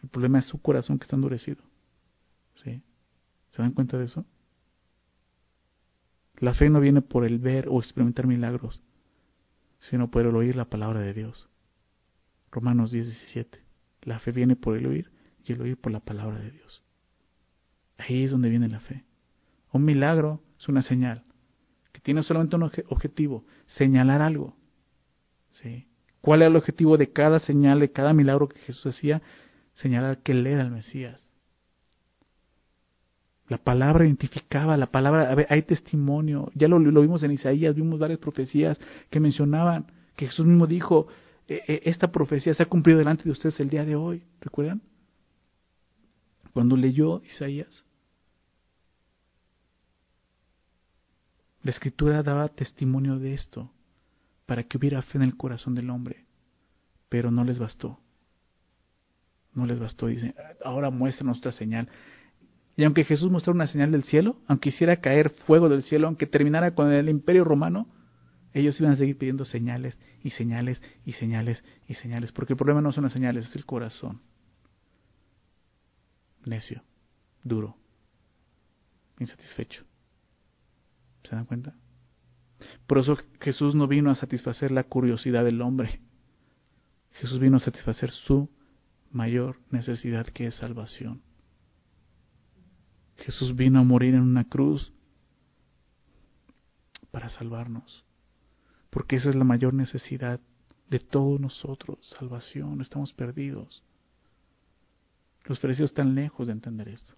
El problema es su corazón que está endurecido. ¿Sí? ¿Se dan cuenta de eso? La fe no viene por el ver o experimentar milagros, sino por el oír la palabra de Dios. Romanos 10, 17. La fe viene por el oír y el oír por la palabra de Dios. Ahí es donde viene la fe. Un milagro es una señal que tiene solamente un objetivo, señalar algo. ¿Cuál era el objetivo de cada señal, de cada milagro que Jesús hacía? Señalar que Él era el Mesías. La palabra identificaba, la palabra, hay testimonio. Ya lo, lo, vimos en Isaías, vimos varias profecías que mencionaban, que Jesús mismo dijo, e, e, esta profecía se ha cumplido delante de ustedes el día de hoy. ¿Recuerdan? Cuando leyó Isaías, la escritura daba testimonio de esto para que hubiera fe en el corazón del hombre, pero no les bastó. No les bastó, dicen, ahora muestra nuestra señal. Y aunque Jesús mostrara una señal del cielo, aunque hiciera caer fuego del cielo, aunque terminara con el imperio romano, ellos iban a seguir pidiendo señales y señales y señales y señales, porque el problema no son las señales, es el corazón. Necio, duro, insatisfecho. ¿Se dan cuenta? Por eso Jesús no vino a satisfacer la curiosidad del hombre. Jesús vino a satisfacer su mayor necesidad que es salvación. Jesús vino a morir en una cruz para salvarnos, porque esa es la mayor necesidad de todos nosotros, salvación, estamos perdidos. Los fariseos están lejos de entender esto.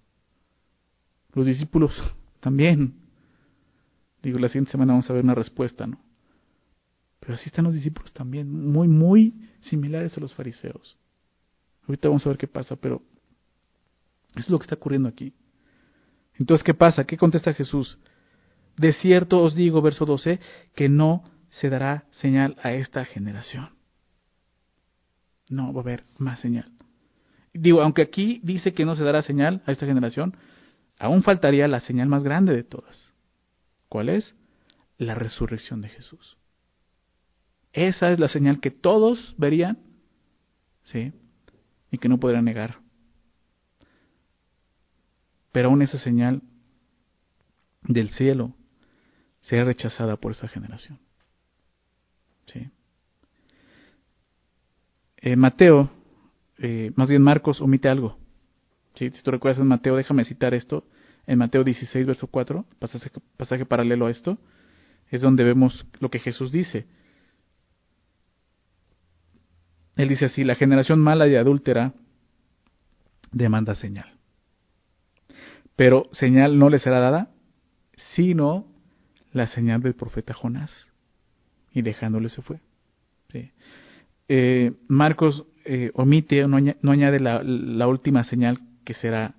Los discípulos también. Digo, la siguiente semana vamos a ver una respuesta, ¿no? Pero así están los discípulos también, muy, muy similares a los fariseos. Ahorita vamos a ver qué pasa, pero es lo que está ocurriendo aquí. Entonces, ¿qué pasa? ¿Qué contesta Jesús? De cierto os digo, verso 12, que no se dará señal a esta generación. No va a haber más señal. Digo, aunque aquí dice que no se dará señal a esta generación, aún faltaría la señal más grande de todas. ¿Cuál es? La resurrección de Jesús. Esa es la señal que todos verían, ¿sí? Y que no podrán negar. Pero aún esa señal del cielo será rechazada por esa generación. ¿Sí? Eh, Mateo, eh, más bien Marcos, omite algo. Si tú recuerdas en Mateo, déjame citar esto. En Mateo 16, verso 4, pasaje, pasaje paralelo a esto, es donde vemos lo que Jesús dice. Él dice así, la generación mala y adúltera demanda señal. Pero señal no le será dada, sino la señal del profeta Jonás. Y dejándole se fue. Eh, Marcos eh, omite, no, añade la, la, última señal que será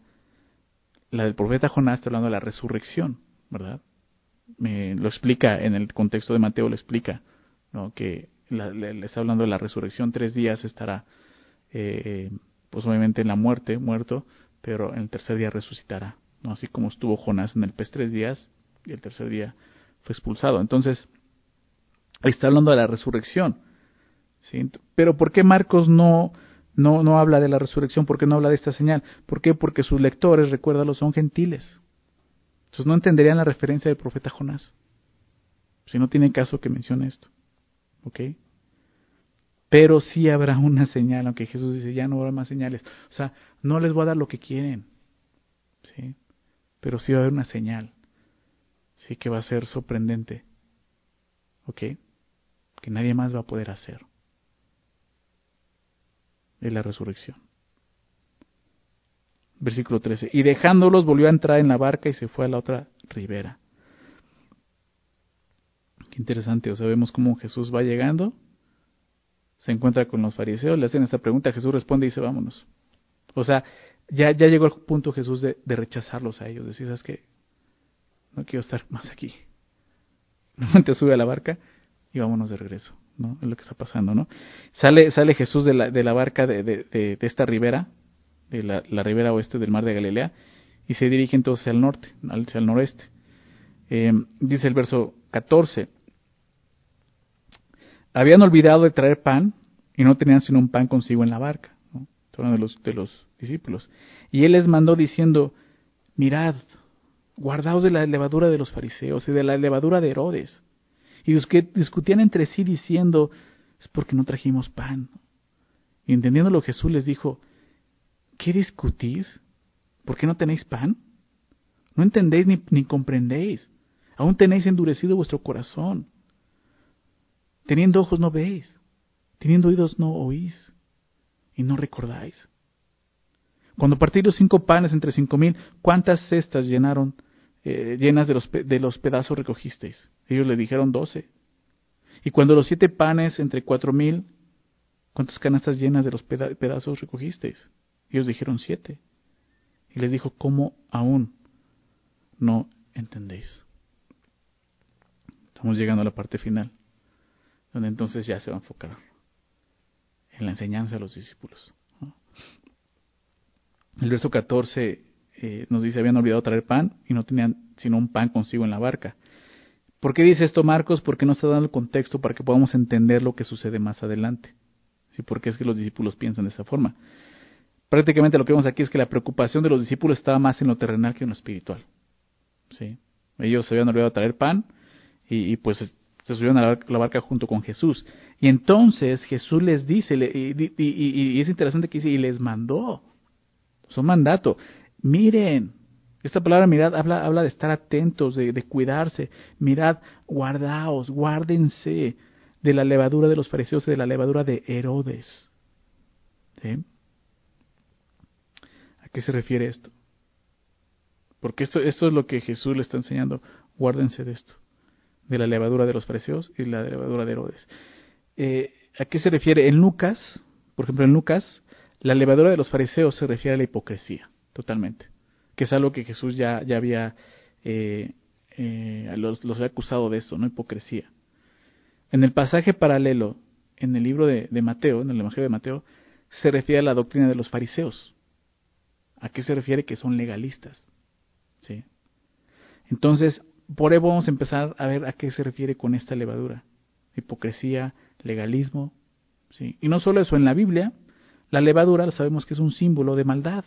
la del profeta Jonás, está hablando de la resurrección, ¿verdad? Me, lo explica en el contexto de Mateo, lo explica, ¿no? que le, está hablando de la resurrección, tres días estará, eh, pues obviamente en la muerte, muerto, pero en el tercer día resucitará así como estuvo Jonás en el pez tres días y el tercer día fue expulsado. Entonces, está hablando de la resurrección. ¿sí? Pero ¿por qué Marcos no, no, no habla de la resurrección? ¿Por qué no habla de esta señal? ¿Por qué? Porque sus lectores, recuérdalo, son gentiles. Entonces no entenderían la referencia del profeta Jonás. Si no tiene caso que mencione esto. ¿Ok? Pero sí habrá una señal, aunque Jesús dice, ya no habrá más señales. O sea, no les voy a dar lo que quieren. ¿Sí? Pero sí va a haber una señal, sí que va a ser sorprendente, ¿ok? Que nadie más va a poder hacer. Es la resurrección. Versículo 13. Y dejándolos volvió a entrar en la barca y se fue a la otra ribera. Qué interesante, o sea, vemos cómo Jesús va llegando, se encuentra con los fariseos, le hacen esta pregunta, Jesús responde y dice, vámonos. O sea, ya, ya llegó el punto Jesús de, rechazarlos a ellos, decir, ¿sabes qué? No quiero estar más aquí. te sube a la barca y vámonos de regreso, ¿no? Es lo que está pasando, ¿no? Sale, sale Jesús de la, de la barca de, de, de, esta ribera, de la, la, ribera oeste del mar de Galilea, y se dirige entonces al norte, hacia el noreste. Eh, dice el verso 14, habían olvidado de traer pan y no tenían sino un pan consigo en la barca de los, de los discípulos. Y él les mandó diciendo, mirad, guardaos de la levadura de los fariseos y de la levadura de Herodes. Y discutían entre sí diciendo, es porque no trajimos pan. Y entendiéndolo Jesús les dijo, ¿qué discutís? ¿Por qué no tenéis pan? No entendéis ni, ni comprendéis. Aún tenéis endurecido vuestro corazón. Teniendo ojos no veis. Teniendo oídos no oís. Y no recordáis. Cuando partí los cinco panes entre cinco mil, ¿cuántas cestas llenaron, eh, llenas de los, de los pedazos recogisteis? Ellos le dijeron doce. Y cuando los siete panes entre cuatro mil, ¿cuántas canastas llenas de los pedazos recogisteis? Ellos dijeron siete. Y les dijo, ¿cómo aún no entendéis? Estamos llegando a la parte final, donde entonces ya se va a enfocar en la enseñanza de los discípulos. El verso 14 eh, nos dice, habían olvidado traer pan y no tenían sino un pan consigo en la barca. ¿Por qué dice esto Marcos? Porque no está dando el contexto para que podamos entender lo que sucede más adelante. ¿Sí? Porque es que los discípulos piensan de esa forma. Prácticamente lo que vemos aquí es que la preocupación de los discípulos estaba más en lo terrenal que en lo espiritual. ¿Sí? Ellos se habían olvidado traer pan y, pues se subieron a la barca junto con Jesús. Y entonces Jesús les dice, y, y, es interesante que dice, y les mandó. Son mandato. Miren, esta palabra mirad habla, habla de estar atentos, de, de cuidarse. Mirad, guardaos, guárdense de la levadura de los fariseos y de la levadura de Herodes. ¿A qué se refiere esto? Porque esto, esto es lo que Jesús le está enseñando. Guárdense de esto, de la levadura de los fariseos y de la levadura de Herodes. Eh, ¿A qué se refiere? En Lucas, por ejemplo, en Lucas, la levadura de los fariseos se refiere a la hipocresía, totalmente, que es algo que Jesús ya, ya había, eh, eh, los, había acusado de eso, ¿no? Hipocresía. En el pasaje paralelo, en el libro de, de Mateo, en el Evangelio de Mateo, se refiere a la doctrina de los fariseos. ¿A qué se refiere? Que son legalistas. ¿sí? Entonces, por ahí vamos a empezar a ver a qué se refiere con esta levadura. Hipocresía, legalismo. ¿sí? Y no solo eso, en la Biblia la levadura sabemos que es un símbolo de maldad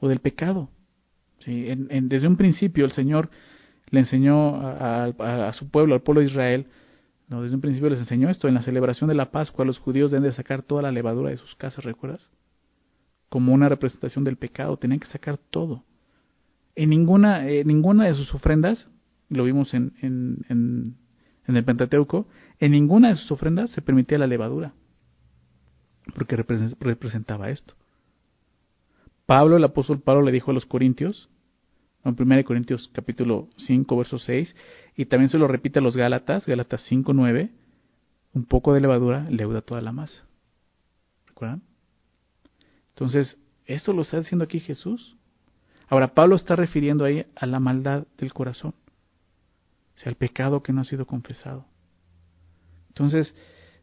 o del pecado. ¿sí? En, desde un principio el Señor le enseñó a, su pueblo, al pueblo de Israel, no, desde un principio les enseñó esto. En la celebración de la Pascua los judíos deben de sacar toda la levadura de sus casas, ¿recuerdas? Como una representación del pecado, tenían que sacar todo. En ninguna, eh, ninguna de sus ofrendas, lo vimos en, en, en, en el Pentateuco, en ninguna de sus ofrendas se permitía la levadura porque representaba esto. Pablo, el apóstol Pablo le dijo a los corintios, en 1 Corintios capítulo 5, verso 6, y también se lo repite a los Gálatas, Gálatas 5, 9, un poco de levadura leuda toda la masa. ¿Recuerdan? Entonces, esto lo está diciendo aquí Jesús. Ahora, Pablo está refiriendo ahí a la maldad del corazón, sea, el pecado que no ha sido confesado. Entonces,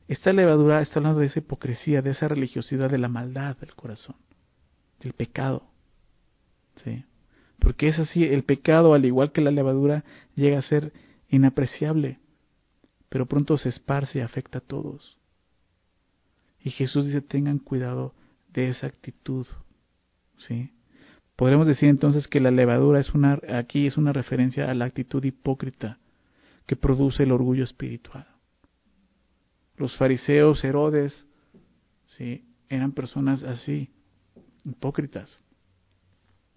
esta levadura está hablando de esa hipocresía, de esa religiosidad, de la maldad del corazón, del pecado. ¿Sí? Porque es así, el pecado, al igual que la levadura, llega a ser inapreciable, pero pronto se esparce y afecta a todos. Y Jesús dice, tengan cuidado de esa actitud. ¿Sí? Podremos decir entonces que la levadura es una, aquí es una referencia a la actitud hipócrita que produce el orgullo espiritual los fariseos, Herodes, ¿sí? eran personas así, hipócritas.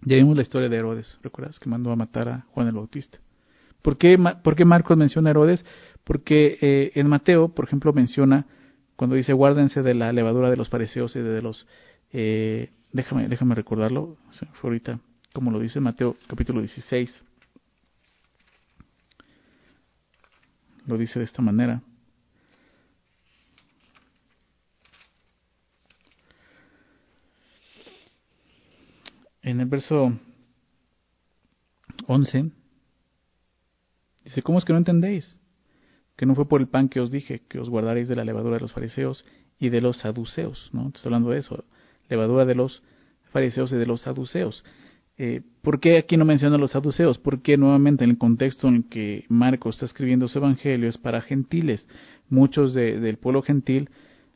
Ya vimos la historia de Herodes, ¿recuerdas? Que mandó a matar a Juan el Bautista. ¿Por qué, por qué Marcos menciona a Herodes? Porque eh, en Mateo, por ejemplo, menciona, cuando dice guárdense de la levadura de los fariseos y de los... Eh, déjame, déjame recordarlo, fue ahorita, como lo dice Mateo capítulo 16. Lo dice de esta manera. en el verso 11, dice, ¿cómo es que no entendéis? Que no fue por el pan que os dije, que os guardaréis de la levadura de los fariseos y de los saduceos, ¿no? Hablando de eso, levadura de los fariseos y de los saduceos. Eh, ¿Por qué aquí no menciona a los saduceos? Porque nuevamente en el contexto en el que Marcos está escribiendo su evangelio es para gentiles. Muchos del pueblo gentil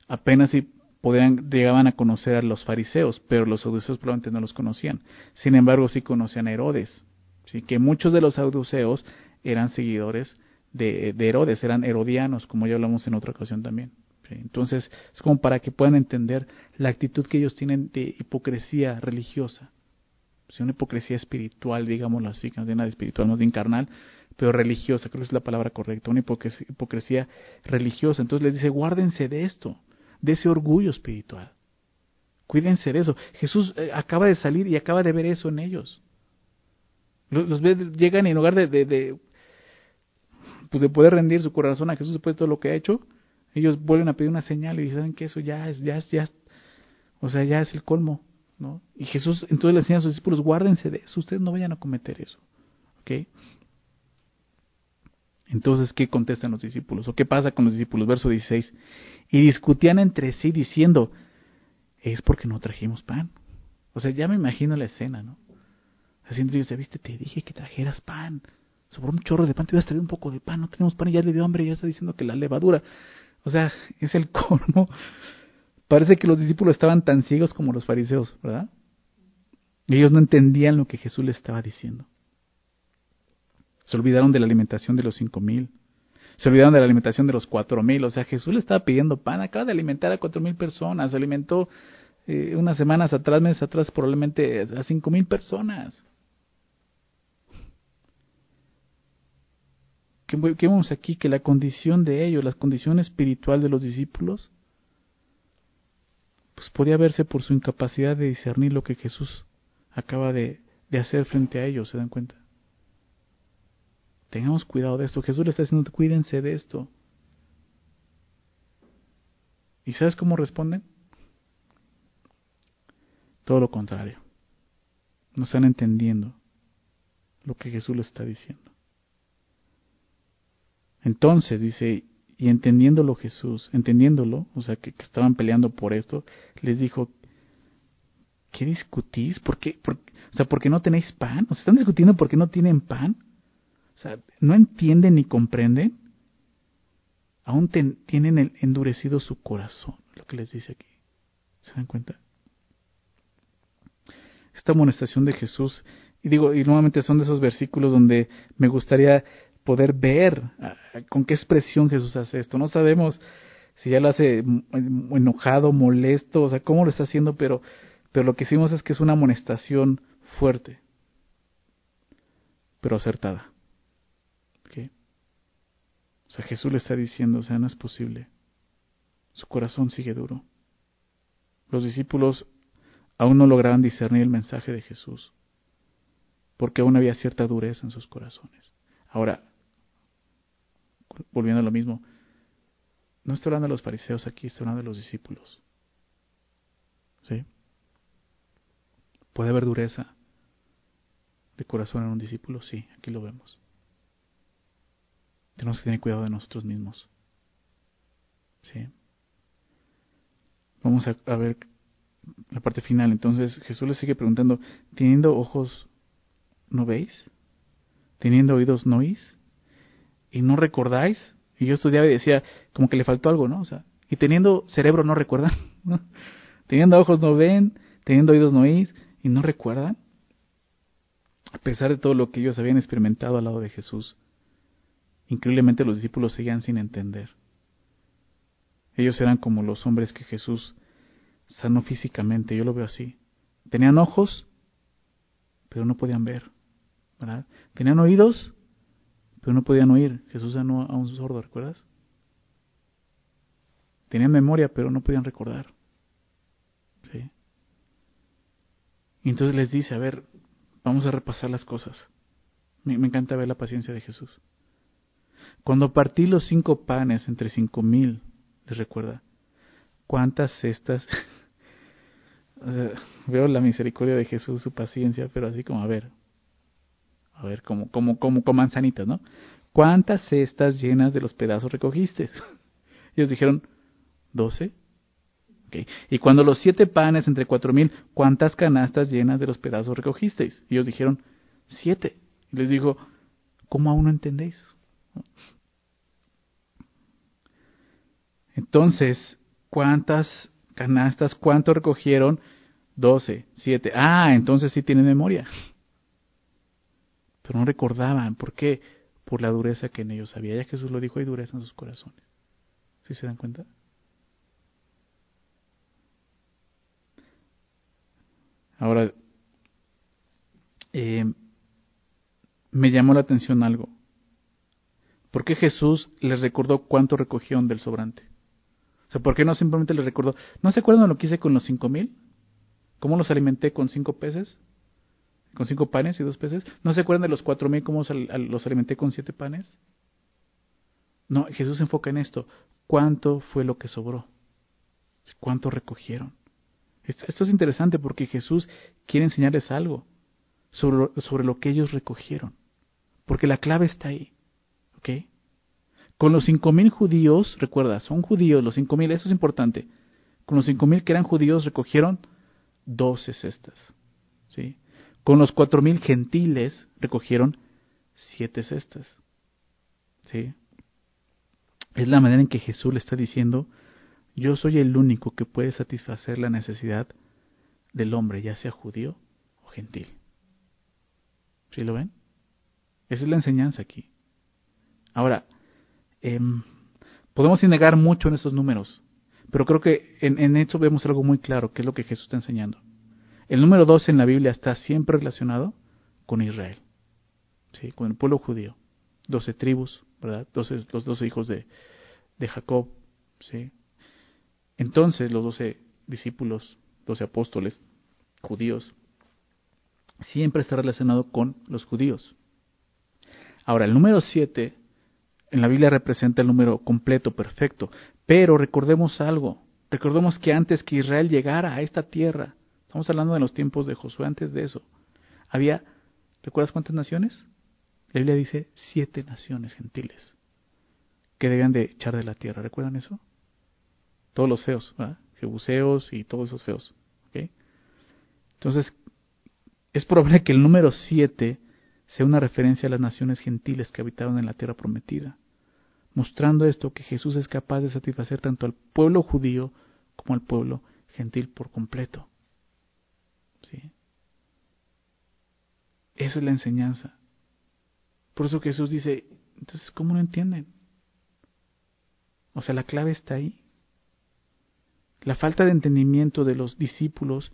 apenas si podrían, llegaban a conocer a los fariseos, pero los saduceos probablemente no los conocían. Sin embargo, sí conocían a Herodes, ¿sí? que muchos de los saduceos eran seguidores de, Herodes, eran herodianos, como ya hablamos en otra ocasión también. Entonces, es como para que puedan entender la actitud que ellos tienen de hipocresía religiosa. Es una hipocresía espiritual, digámoslo así, que no tiene nada de espiritual, más bien carnal, pero religiosa, creo que es la palabra correcta, una hipocresía, religiosa. Entonces les dice, guárdense de esto, de ese orgullo espiritual. Cuídense de eso. Jesús eh, acaba de salir y acaba de ver eso en ellos. Los, llegan y en lugar de, de, pues de poder rendir su corazón a Jesús después de todo lo que ha hecho, ellos vuelven a pedir una señal y dicen que eso ya es, ya es, ya o sea, ya es el colmo, ¿no? Y Jesús entonces le enseña a sus discípulos, guárdense de eso, ustedes no vayan a cometer eso, ¿ok? Entonces, ¿qué contestan los discípulos? ¿O qué pasa con los discípulos? Verso 16. Y discutían entre sí diciendo, es porque no trajimos pan. O sea, ya me imagino la escena, ¿no? Haciendo Dios, viste, te dije que trajeras pan. Sobró un chorro de pan, te hubieras traído un poco de pan, no tenemos pan y ya le dio hambre ya está diciendo que la levadura. O sea, es el colmo. Parece que los discípulos estaban tan ciegos como los fariseos, ¿verdad? Ellos no entendían lo que Jesús les estaba diciendo. Se olvidaron de la alimentación de los cinco mil. Se olvidaron de la alimentación de los cuatro mil. O sea, Jesús le estaba pidiendo pan. Acaba de alimentar a cuatro mil personas. Alimentó eh, unas semanas atrás, meses atrás, probablemente a cinco mil personas. ¿Qué, vemos aquí? Que la condición de ellos, la condición espiritual de los discípulos, pues podía verse por su incapacidad de discernir lo que Jesús acaba de, de hacer frente a ellos, ¿se dan cuenta? Tengamos cuidado de esto. Jesús le está diciendo, cuídense de esto. ¿Y sabes cómo responden? Todo lo contrario. No están entendiendo lo que Jesús le está diciendo. Entonces dice, y entendiéndolo Jesús, entendiéndolo, o sea, que, estaban peleando por esto, les dijo, ¿qué discutís? ¿Por qué? Por, o sea, ¿por qué no tenéis pan? ¿O sea, están discutiendo porque no tienen pan? O sea, ¿no entienden ni comprenden? Aún tienen endurecido su corazón, lo que les dice aquí. ¿Se dan cuenta? Esta amonestación de Jesús, y digo, y nuevamente son de esos versículos donde me gustaría poder ver ah, con qué expresión Jesús hace esto. No sabemos si ya lo hace enojado, molesto, o sea, cómo lo está haciendo, pero, pero lo que hicimos es que es una amonestación fuerte, pero acertada. O sea, Jesús le está diciendo, o sea, no es posible. Su corazón sigue duro. Los discípulos aún no lograban discernir el mensaje de Jesús, porque aún había cierta dureza en sus corazones. Ahora, volviendo a lo mismo, no estoy hablando de los fariseos aquí, estoy hablando de los discípulos. ¿Sí? ¿Puede haber dureza de corazón en un discípulo? Sí, aquí lo vemos. Tenemos que tener cuidado de nosotros mismos. ¿Sí? Vamos a, a ver la parte final. Entonces Jesús les sigue preguntando, ¿teniendo ojos no veis? ¿Teniendo oídos no oís? Y no recordáis. Y yo estudiaba y decía, como que le faltó algo, ¿no? O sea, y teniendo cerebro no recuerdan. Teniendo ojos no ven, teniendo oídos no oís, y no recuerdan. A pesar de todo lo que ellos habían experimentado al lado de Jesús, increíblemente los discípulos seguían sin entender. Ellos eran como los hombres que Jesús sanó físicamente, yo lo veo así. Tenían ojos, pero no podían ver. ¿verdad? Tenían oídos, pero no podían oír. Jesús sanó a un sordo, ¿recuerdas? Tenían memoria, pero no podían recordar. ¿Sí? Y entonces les dice, a ver, vamos a repasar las cosas. Me, encanta ver la paciencia de Jesús. Cuando partí los cinco panes entre cinco mil, les recuerda, ¿cuántas cestas? veo la misericordia de Jesús, su paciencia, pero así como, a ver, a ver, como, como, como con manzanitas, ¿no? ¿Cuántas cestas llenas de los pedazos recogiste? Ellos dijeron, doce. Okay. Y cuando los siete panes entre cuatro mil, ¿cuántas canastas llenas de los pedazos recogisteis? Ellos dijeron, siete. Y les dijo, ¿cómo aún no entendéis? Entonces, ¿cuántas canastas, cuánto recogieron? Doce, siete. Ah, entonces sí tienen memoria pero no recordaban. ¿Por qué? Por la dureza que en ellos había. Ya Jesús lo dijo, hay dureza en sus corazones. ¿Sí se dan cuenta? Ahora, eh, me llamó la atención algo. ¿Por qué Jesús les recordó cuánto recogieron del sobrante? O sea, ¿por qué no simplemente les recordó? ¿No se acuerdan de lo que hice con los cinco mil? ¿Cómo los alimenté con cinco peces? ¿Con cinco panes y dos peces? ¿No se acuerdan de los cuatro mil cómo los alimenté con siete panes? No, Jesús se enfoca en esto. ¿Cuánto fue lo que sobró? ¿Cuánto recogieron? Esto, es interesante porque Jesús quiere enseñarles algo sobre, sobre lo que ellos recogieron. Porque la clave está ahí. ¿Ok? Con los cinco mil judíos, recuerda, son judíos los cinco mil, eso es importante. Con los cinco mil que eran judíos recogieron doce cestas. ¿sí? Con los cuatro mil gentiles recogieron siete cestas. ¿sí? Es la manera en que Jesús le está diciendo, yo soy el único que puede satisfacer la necesidad del hombre, ya sea judío o gentil. ¿Sí lo ven? Esa es la enseñanza aquí. Ahora, em, podemos negar mucho en estos números, pero creo que en, en esto vemos algo muy claro, que es lo que Jesús está enseñando. El número 12 en la Biblia está siempre relacionado con Israel, ¿sí? con el pueblo judío. Doce tribus, ¿verdad? los doce hijos de, de Jacob, ¿sí? Entonces los doce discípulos, doce apóstoles judíos, siempre está relacionado con los judíos. Ahora, el número siete en la Biblia representa el número completo, perfecto, pero recordemos algo, recordemos que antes que Israel llegara a esta tierra, estamos hablando de los tiempos de Josué, antes de eso, había, ¿recuerdas cuántas naciones? La Biblia dice siete naciones gentiles que debían de echar de la tierra. ¿Recuerdan eso? Todos los feos, ¿verdad? Jebuseos y todos esos feos. Entonces, es probable que el número siete sea una referencia a las naciones gentiles que habitaban en la tierra prometida, mostrando esto que Jesús es capaz de satisfacer tanto al pueblo judío como al pueblo gentil por completo. ¿Sí? Esa es la enseñanza. Por eso Jesús dice, entonces, ¿cómo no entienden? O sea, la clave está ahí. La falta de entendimiento de los discípulos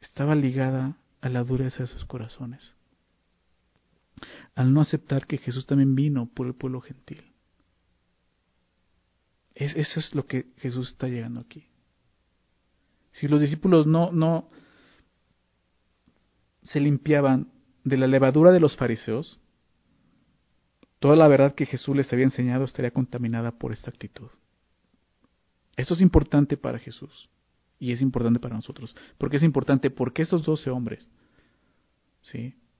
estaba ligada a la dureza de sus corazones, al no aceptar que Jesús también vino por el pueblo gentil. eso es lo que Jesús está llegando aquí. Si los discípulos no, no se limpiaban de la levadura de los fariseos, toda la verdad que Jesús les había enseñado estaría contaminada por esta actitud. Esto es importante para Jesús y es importante para nosotros. ¿Por qué es importante? Porque esos doce hombres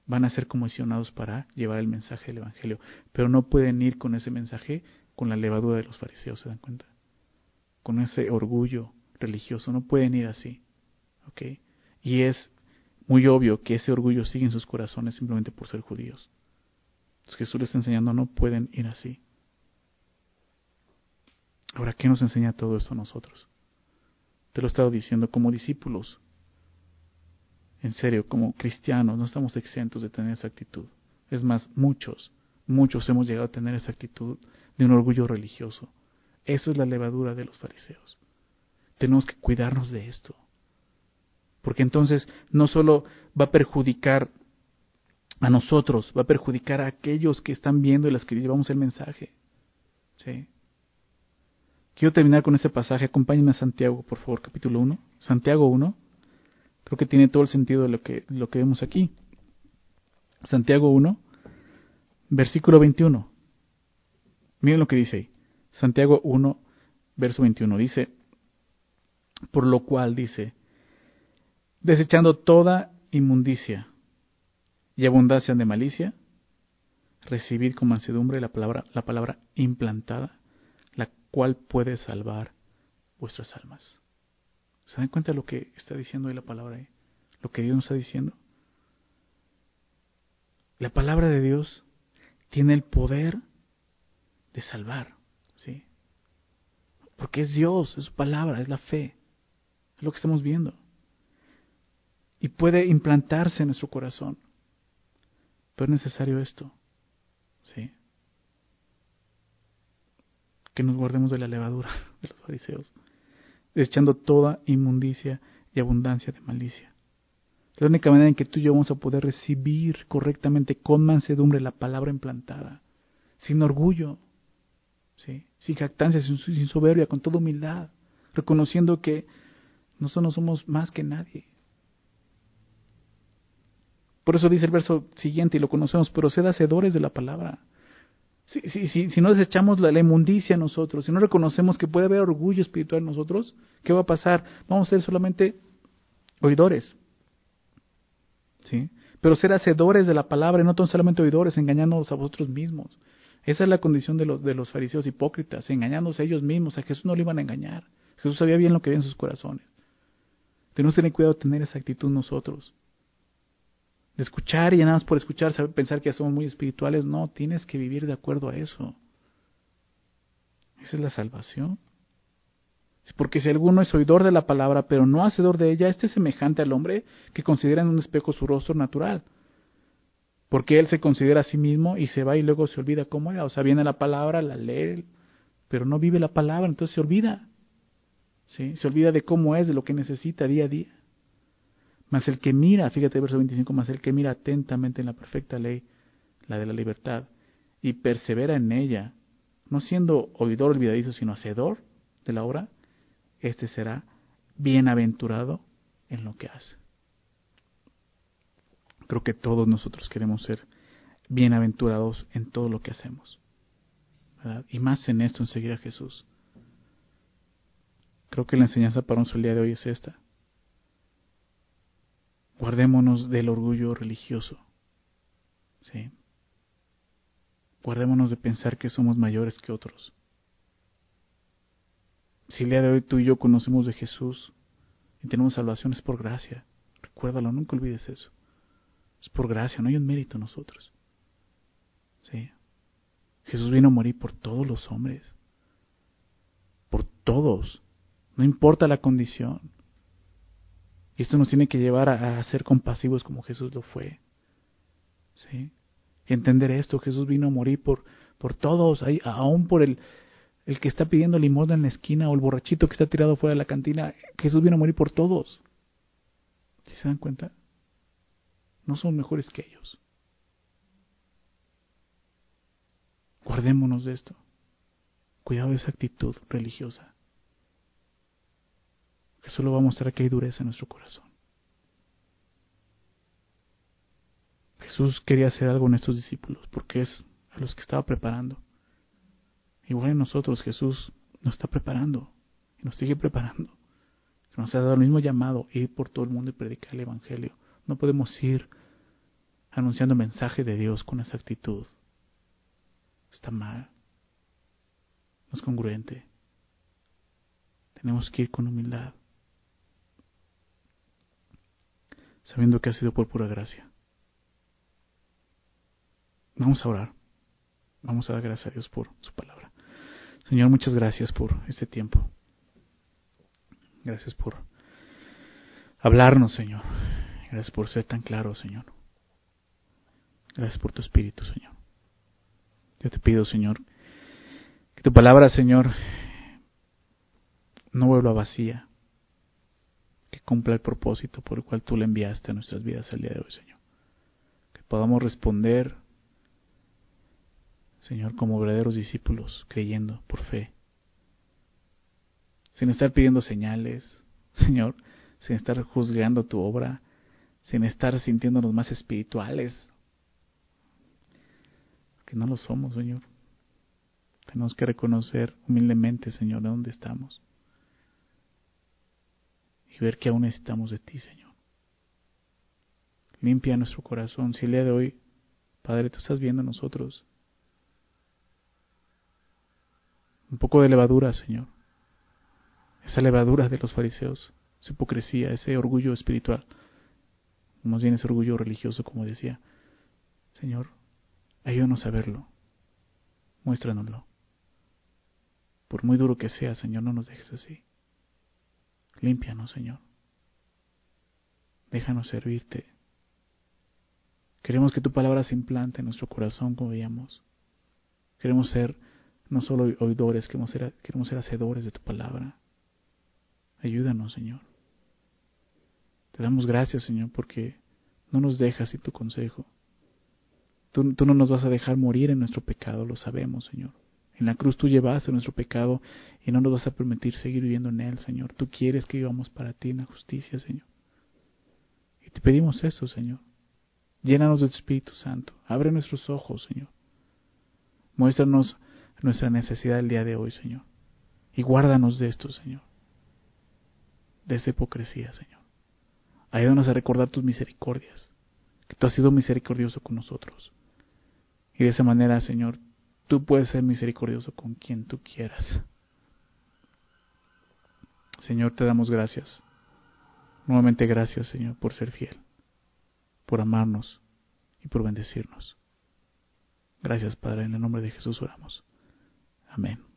van a ser comisionados para llevar el mensaje del Evangelio, pero no pueden ir con ese mensaje con la levadura de los fariseos, ¿se dan cuenta? Con ese orgullo religioso, no pueden ir así. ¿ok? Y es muy obvio que ese orgullo sigue en sus corazones simplemente por ser judíos. Entonces Jesús les está enseñando, no pueden ir así. Ahora, ¿qué nos enseña todo esto a nosotros? Te lo he estado diciendo como discípulos. En serio, como cristianos, no estamos exentos de tener esa actitud. Es más, muchos, muchos hemos llegado a tener esa actitud de un orgullo religioso. Eso es la levadura de los fariseos. Tenemos que cuidarnos de esto porque entonces no solo va a perjudicar a nosotros, va a perjudicar a aquellos que están viendo y las que llevamos el mensaje. ¿Sí? Quiero terminar con este pasaje. Acompáñenme a Santiago, por favor, capítulo 1. Santiago 1. Creo que tiene todo el sentido de lo que, lo que vemos aquí. Santiago 1, versículo 21. Miren lo que dice ahí. Santiago 1, verso 21. Dice, por lo cual dice, desechando toda inmundicia y abundancia de malicia, recibid con mansedumbre la palabra, la palabra implantada, la cual puede salvar vuestras almas. ¿Se dan cuenta de lo que está diciendo ahí la palabra ahí? Lo que Dios nos está diciendo. La palabra de Dios tiene el poder de salvar, ¿sí? Porque es Dios, es su palabra, es la fe. Es lo que estamos viendo y puede implantarse en nuestro corazón. Pero es necesario esto, ¿sí? Que nos guardemos de la levadura de los fariseos, echando toda inmundicia y abundancia de malicia. la única manera en que tú y yo vamos a poder recibir correctamente con mansedumbre la palabra implantada, sin orgullo, ¿sí? sin jactancia, sin, sin soberbia, con toda humildad, reconociendo que nosotros no somos más que nadie. Por eso dice el verso siguiente, y lo conocemos, pero sed hacedores de la palabra. Si, si, si, si no desechamos la, la, inmundicia nosotros, si no reconocemos que puede haber orgullo espiritual en nosotros, ¿qué va a pasar? Vamos a ser solamente oidores. ¿Sí? Pero ser hacedores de la palabra y no solamente oidores, engañándonos a vosotros mismos. Esa es la condición de los, de los fariseos hipócritas, engañándose a ellos mismos. A Jesús no le iban a engañar. Jesús sabía bien lo que había en sus corazones. Tenemos que tener cuidado de tener esa actitud nosotros. De escuchar y nada más por escuchar, pensar que somos muy espirituales. No, tienes que vivir de acuerdo a eso. Esa es la salvación. Porque si alguno es oidor de la palabra, pero no hacedor de ella, este es semejante al hombre que considera en un espejo su rostro natural. Porque él se considera a sí mismo y se va y luego se olvida cómo era. O sea, viene la palabra, la lee, pero no vive la palabra, entonces se olvida. Se olvida de cómo es, de lo que necesita día a día. Mas el que mira, fíjate verso 25, más el que mira atentamente en la perfecta ley, la de la libertad, y persevera en ella, no siendo oidor olvidadizo, sino hacedor de la obra, este será bienaventurado en lo que hace. Creo que todos nosotros queremos ser bienaventurados en todo lo que hacemos. Y más en esto, en seguir a Jesús. Creo que la enseñanza para nosotros el día de hoy es esta. Guardémonos del orgullo religioso. ¿sí? Guardémonos de pensar que somos mayores que otros. Si el día de hoy tú y yo conocemos de Jesús y tenemos salvación es por gracia. Recuérdalo, nunca olvides eso. Es por gracia, no hay un mérito en nosotros. ¿Sí? Jesús vino a morir por todos los hombres. Por todos. No importa la condición. Y esto nos tiene que llevar a, ser compasivos como Jesús lo fue. ¿Sí? Entender esto, Jesús vino a morir por, por todos, aún por el, el que está pidiendo limosna en la esquina o el borrachito que está tirado fuera de la cantina. Jesús vino a morir por todos. ¿Sí se dan cuenta? No son mejores que ellos. Guardémonos de esto. Cuidado de esa actitud religiosa que solo va a mostrar que hay dureza en nuestro corazón. Jesús quería hacer algo en estos discípulos porque es a los que estaba preparando. Igual en nosotros Jesús nos está preparando y nos sigue preparando. Nos ha dado el mismo llamado, ir por todo el mundo y predicar el Evangelio. No podemos ir anunciando mensaje de Dios con esa actitud. Está mal. No es congruente. Tenemos que ir con humildad. Sabiendo que ha sido por pura gracia. Vamos a orar. Vamos a dar gracias a Dios por su palabra. Señor, muchas gracias por este tiempo. Gracias por hablarnos, Señor. Gracias por ser tan claro, Señor. Gracias por tu espíritu, Señor. Yo te pido, Señor, que tu palabra, Señor, no vuelva vacía, cumpla el propósito por el cual tú le enviaste a nuestras vidas el día de hoy, Señor. Que podamos responder, Señor, como verdaderos discípulos, creyendo por fe, sin estar pidiendo señales, Señor, sin estar juzgando tu obra, sin estar sintiéndonos más espirituales, que no lo somos, Señor. Tenemos que reconocer humildemente, Señor, de dónde estamos y ver que aún necesitamos de ti, Señor. Limpia nuestro corazón. Si el día de hoy, Padre, tú estás viendo a nosotros un poco de levadura, Señor. Esa levadura de los fariseos, esa hipocresía, ese orgullo espiritual, más bien ese orgullo religioso, como decía. Señor, ayúdanos a verlo. Muéstranoslo. Por muy duro que sea, Señor, no nos dejes así. Límpianos, Señor. Déjanos servirte. Queremos que tu palabra se implante en nuestro corazón, como veíamos. Queremos ser no solo oidores, queremos ser, queremos ser hacedores de tu palabra. Ayúdanos, Señor. Te damos gracias, Señor, porque no nos dejas sin tu consejo. Tú, tú, no nos vas a dejar morir en nuestro pecado, lo sabemos, Señor. En la cruz tú llevaste nuestro pecado y no nos vas a permitir seguir viviendo en él, Señor. Tú quieres que vivamos para ti en la justicia, Señor. Y te pedimos eso, Señor. Llénanos de tu Espíritu Santo. Abre nuestros ojos, Señor. Muéstranos nuestra necesidad el día de hoy, Señor. Y guárdanos de esto, Señor. De esta hipocresía, Señor. Ayúdanos a recordar tus misericordias. Que tú has sido misericordioso con nosotros. Y de esa manera, Señor, tú puedes ser misericordioso con quien tú quieras. Señor, te damos gracias. Nuevamente gracias, Señor, por ser fiel, por amarnos y por bendecirnos. Gracias, Padre, en el nombre de Jesús oramos. Amén.